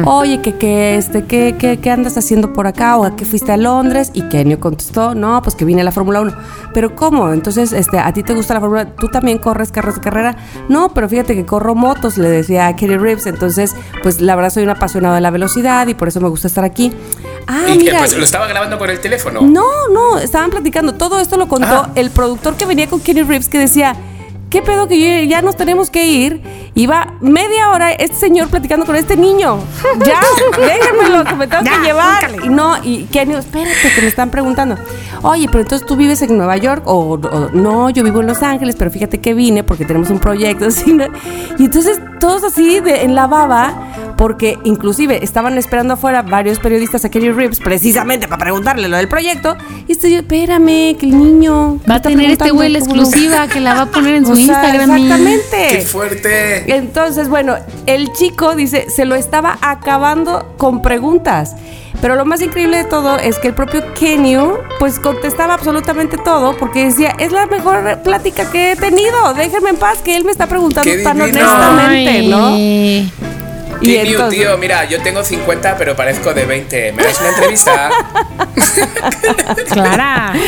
Oye, ¿qué, qué, este, qué, qué, qué andas haciendo por acá? ¿O a qué fuiste a Londres? Y Kenio contestó, no, pues que vine a la Fórmula 1. ¿Pero cómo? Entonces, este, ¿a ti te gusta la Fórmula ¿Tú también corres carros de carrera? No, pero fíjate que corro motos, le decía a Kenny Reeves. Entonces, pues la verdad soy un apasionado de la velocidad y por eso me gusta estar aquí. Ah, y que mira. pues lo estaba grabando con el teléfono. No, no, estaban platicando. Todo esto lo contó Ah. el productor que venía con Kenny Reeves que decía, ¿qué pedo que ya nos tenemos que ir? Iba media hora este señor platicando con este niño. Ya, [LAUGHS] déjenmelo, que me tengo que llevar. Y no, y Kenny, espérate, que me están preguntando. Oye, pero entonces tú vives en Nueva York o, o- no, yo vivo en Los Ángeles, pero fíjate que vine porque tenemos un proyecto. [LAUGHS] así, ¿no? Y entonces todos así de, en la baba porque inclusive estaban esperando afuera varios periodistas a Kenny Reeves precisamente para preguntarle lo del proyecto. Y estoy yo, espérame, que el niño Va a tener este güey la exclusiva [LAUGHS] que la va a poner en su O sea, Instagram. Exactamente. ¡Qué fuerte! Entonces, bueno, el chico dice, se lo estaba acabando con preguntas. Pero lo más increíble de todo es que el propio Kenio, pues contestaba absolutamente todo, porque decía, es la mejor plática que he tenido, déjenme en paz, que él me está preguntando ¡Qué tan honestamente, ¿no? Y entonces- tío, mira, yo tengo 50, pero parezco de 20. ¿Me das una entrevista? [LAUGHS] Clara. [LAUGHS]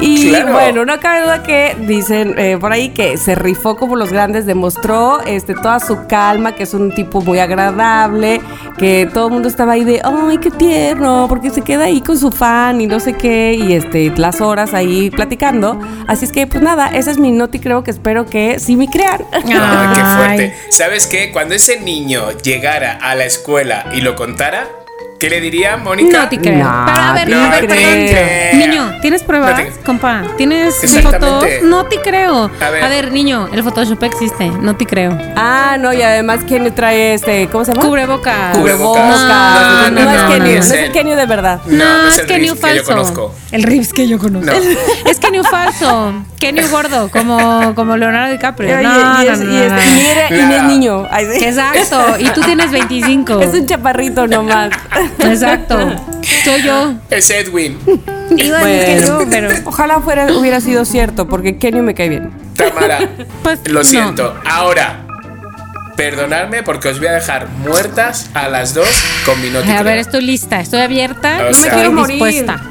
Y Claro. bueno, no cabe duda que dicen eh, por ahí que se rifó como los grandes, demostró este, toda su calma, que es un tipo muy agradable, que todo el mundo estaba ahí de, ay, qué tierno, porque se queda ahí con su fan y no sé qué, y este, las horas ahí platicando. Así es que, pues nada, esa es mi noti, creo que espero que sí me crean. Ay, qué Ay. fuerte. [LAUGHS] ¿Sabes qué? Cuando ese niño llegara a la escuela y lo contara, ¿qué le diría Mónica? No te creo. No Pero a ver, te a ver, creo. Niño, ¿tienes pruebas, No te- compa? ¿Tienes fotos? No te creo. A ver. A ver, niño, el Photoshop existe. No te creo. Ah, no, y además, ¿quién le trae este, ¿cómo se llama? Cubrebocas. Cubrebocas. No, No, no, no, no, es no, Kenny, no, no es el Kenny de verdad. No, no es el Kenny falso. El Rips que yo conozco. No. [LAUGHS] Es Kenny falso. Kenny gordo, como, como Leonardo DiCaprio. No, y, no, es, no, no. niño. Exacto. Y tú tienes [LAUGHS] 25. Es un chaparrito nomás. Exacto. Soy yo. Es Edwin. Iba a decir que yo, Bueno, pero. ojalá fuera, hubiera sido cierto, porque Kenny me cae bien. Tamara, [LAUGHS] Pues, lo no. siento. Ahora, perdonadme porque os voy a dejar muertas a las dos con mi noti A ver, estoy lista, estoy abierta. O no me sea- quiero Quiero morir. dispuesta.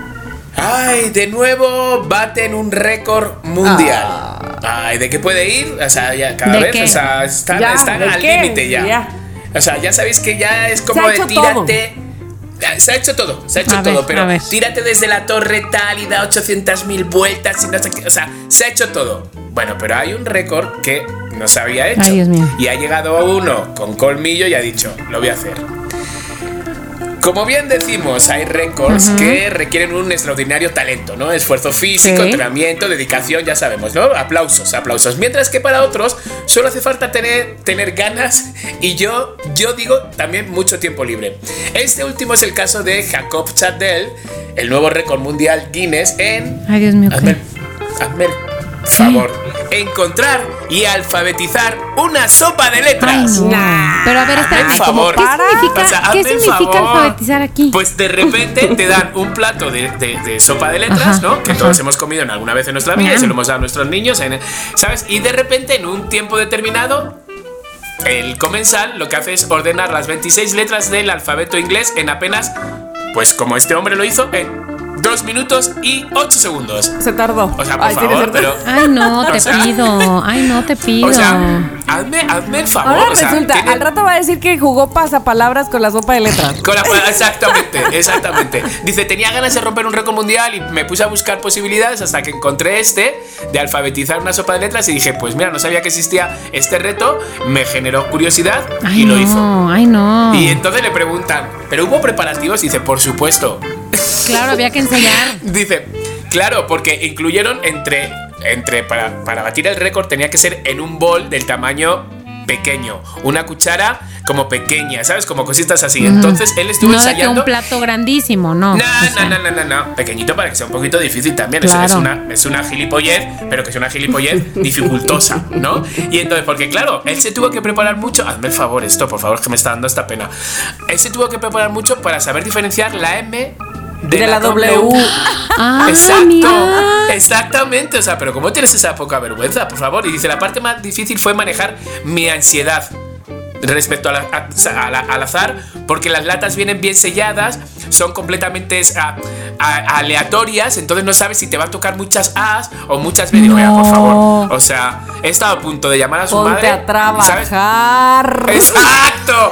Ay, de nuevo baten un récord mundial. Ay, ¿de qué puede ir? O sea, ya cada ¿De vez, qué? o sea, están, Ya, están ¿de al límite ya. Ya. O sea, ya sabéis que ya es como Se ha de tírate. Ya, Se ha hecho todo, se ha hecho A todo, ver, pero tírate desde la torre tal y da 800.000 vueltas y no sé qué. O sea, se ha hecho todo. Bueno, pero hay un récord que no se había hecho. Ay, Dios mío. Y ha llegado uno con colmillo y ha dicho, lo voy a hacer. Como bien decimos, hay récords que requieren un extraordinario talento, ¿no? Esfuerzo físico, Sí. entrenamiento, dedicación, ya sabemos, ¿no? Aplausos, aplausos. Mientras que para otros solo hace falta tener, tener ganas y yo, yo digo también mucho tiempo libre. Este último es el caso de Jacob Chadel, el nuevo récord mundial Guinness en... Ay, Dios mío. Hazme, favor, encontrar y alfabetizar una sopa de letras. Ay, no. Pero a ver, espérame. el favor. ¿Qué significa, O sea, ¿qué significa favor. alfabetizar aquí? Pues de repente te dan un plato de, de- de sopa de letras, Ajá, ¿no? Que ajá. todos hemos comido en alguna vez en nuestra vida y se lo hemos dado a nuestros niños, ¿sabes? Y de repente en un tiempo determinado el comensal lo que hace es ordenar las 26 letras del alfabeto inglés en apenas, pues como este hombre lo hizo, en 2 minutos y 8 segundos. Se tardó. O sea, por Ay, favor, pero... Ay, no, [LAUGHS] te sea- pido. Ay, no, te pido. O sea, hazme, hazme el favor. Ahora o sea, resulta, tiene- al rato va a decir que jugó pasapalabras con la sopa de letras. Con la- exactamente, exactamente. Dice, tenía ganas de romper un récord mundial y me puse a buscar posibilidades hasta que encontré este de alfabetizar una sopa de letras y dije, pues mira, no sabía que existía este reto, me generó curiosidad ay, y lo no, hizo. ay, no. Y entonces le preguntan, ¿pero hubo preparativos? Y dice, por supuesto. Claro, había que enseñar. [LAUGHS] Dice, claro, porque incluyeron entre, entre para, para batir el récord tenía que ser en un bol del tamaño pequeño, una cuchara como pequeña, ¿sabes? Como cositas así. Entonces él estuvo No ensayando. un plato grandísimo, no. No, O sea, no, no, no, no, no. Pequeñito para que sea un poquito difícil también. Es- Es, Claro. una, es una gilipollez, pero que es una gilipollez [LAUGHS] dificultosa, ¿no? Y entonces, porque claro, él se tuvo que preparar mucho. Hazme el favor, esto, por favor, que me está dando esta pena. Él se tuvo que preparar mucho para saber diferenciar la M de, De la W. Ah, [LAUGHS] Exacto, mira. exactamente. O sea, pero ¿cómo tienes esa poca vergüenza, por favor? Y dice, la parte más difícil fue manejar mi ansiedad respecto a la- a- a la- al azar, porque las latas vienen bien selladas, son completamente a- a- aleatorias, entonces no sabes si te va a tocar muchas A's o muchas B. Digo, "Mira, por favor. O sea, he estado a punto de llamar a su Ponte madre. a ¿sabes? trabajar. ¡Exacto!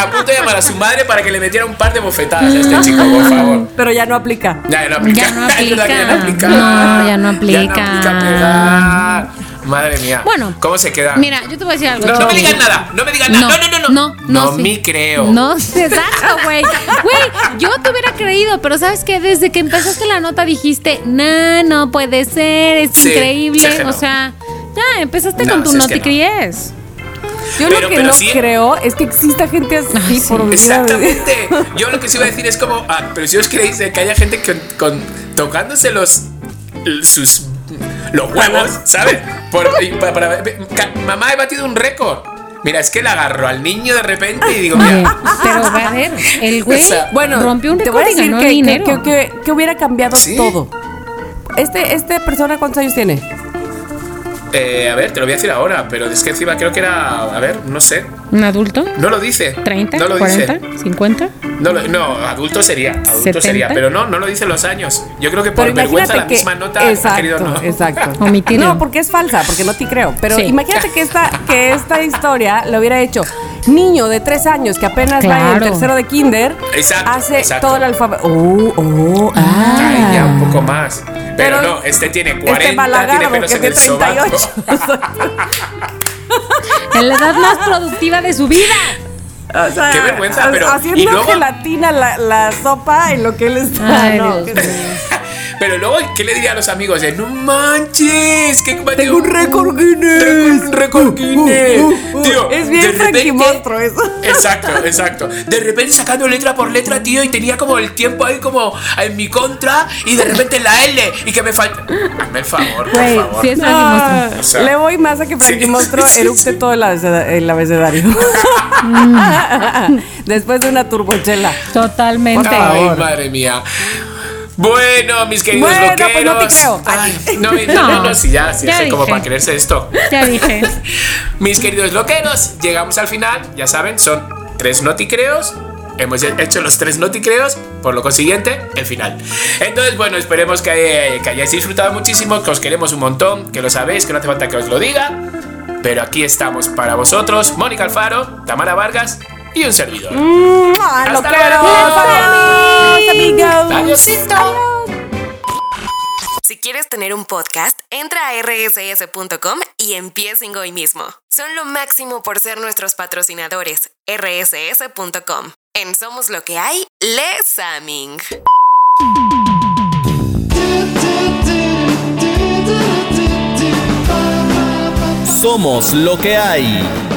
A punto de llamar a su madre para que le metiera un par de bofetadas a este chico, por favor. Pero ya no aplica. Ya, ya no aplica. Ya no Es verdad que aplica. aplica. No, ya no Ya aplica. pegar. Madre mía. Bueno, ¿Cómo se queda? Mira, yo te voy a decir algo. no, no me digas nada, no me digas nada. No, no, no, no. No, no, sí. me creo. No, [LAUGHS] exacto, güey. Güey, yo te hubiera creído, pero ¿sabes qué? Desde que empezaste la nota dijiste, no, no puede ser, es Sí, increíble. sí, que no. O sea, ya, empezaste No, con tu que no. noticries. Yo Pero- lo que no sí- creo es que exista gente así Ay, sí. por Exactamente. [LAUGHS] Yo lo que sí iba a decir es como, ah, pero si os creéis de que haya gente con, con- tocándose los sus los huevos, ¿sabes? Por- para- mamá he batido un récord. Mira, es que le agarro al niño de repente y digo, Oye, mira, pero a ver, el güey O sea, Bueno, rompió un récord y ganó que, que, dinero. que- que- que hubiera cambiado Sí. todo. Este, este persona, ¿cuántos años tiene? eh, a ver, te lo voy a decir ahora, pero es que encima creo que era, a ver, no sé, ¿Un adulto? no lo dice. ¿30? No lo ¿40? dice. ¿50? No, lo- no, adulto sería, adulto 70. sería, pero no, no lo dice los años. Yo creo que por Pero vergüenza la que. misma nota ha exacto, querido no. exacto. [LAUGHS] Omitirlo. No, porque es falsa, porque no te creo. Pero Sí. imagínate que esta, que esta historia lo hubiera hecho niño de tres años que apenas va en Claro. tercero de kinder. Exacto, Hace exacto. todo el alfabeto. Oh, oh, ah. Ay, ya un poco más. Pero, Pero no, este tiene 40, Este tiene que en tiene el sobaco. 38. [LAUGHS] [LAUGHS] En la edad más productiva de su vida. O sea, Qué vergüenza, pero- Haciendo y luego- gelatina la, la sopa en lo que él está. Ay, no, Dios mío. Pero luego, ¿qué le diría a los amigos? No manches, que Tengo un récord Guinness. Un récord Guinness. Uh, uh, uh. Tío, es de bien Frankie repente- Monstruo eso. [LAUGHS] Exacto, exacto. De repente sacando letra por letra, tío, y tenía como el tiempo ahí como en mi contra, y de repente la L, y que me falta. Hazme el favor, por favor. sí es. Ah, O sea, le voy más a que Frankie sí, Monstruo sí, eructe todo el, abeceda- el abecedario. [LAUGHS] Después de una turbochela. Totalmente. Por Ay, favor. madre mía. Bueno, mis queridos Bueno, loqueros. pues no te creo. Ay, no, no, No, no, no, sí, ya, sí, ya sí, como para creerse esto. Ya dije. [LAUGHS] Mis queridos loqueros, llegamos al final. Ya saben, son tres noticreos. Hemos hecho los tres noticreos, por lo consiguiente, el final. Entonces, bueno, esperemos que, que hayáis disfrutado muchísimo, que os queremos un montón, que lo sabéis, que no hace falta que os lo diga. Pero aquí estamos para vosotros, Mónica Alfaro, Tamara Vargas y un servidor. Adiósito. Si quieres tener un podcast, entra a rss.com y empiecen hoy mismo. Son lo máximo por ser nuestros patrocinadores. rss.com. En Somos lo que hay, Les Saming. Somos lo que hay.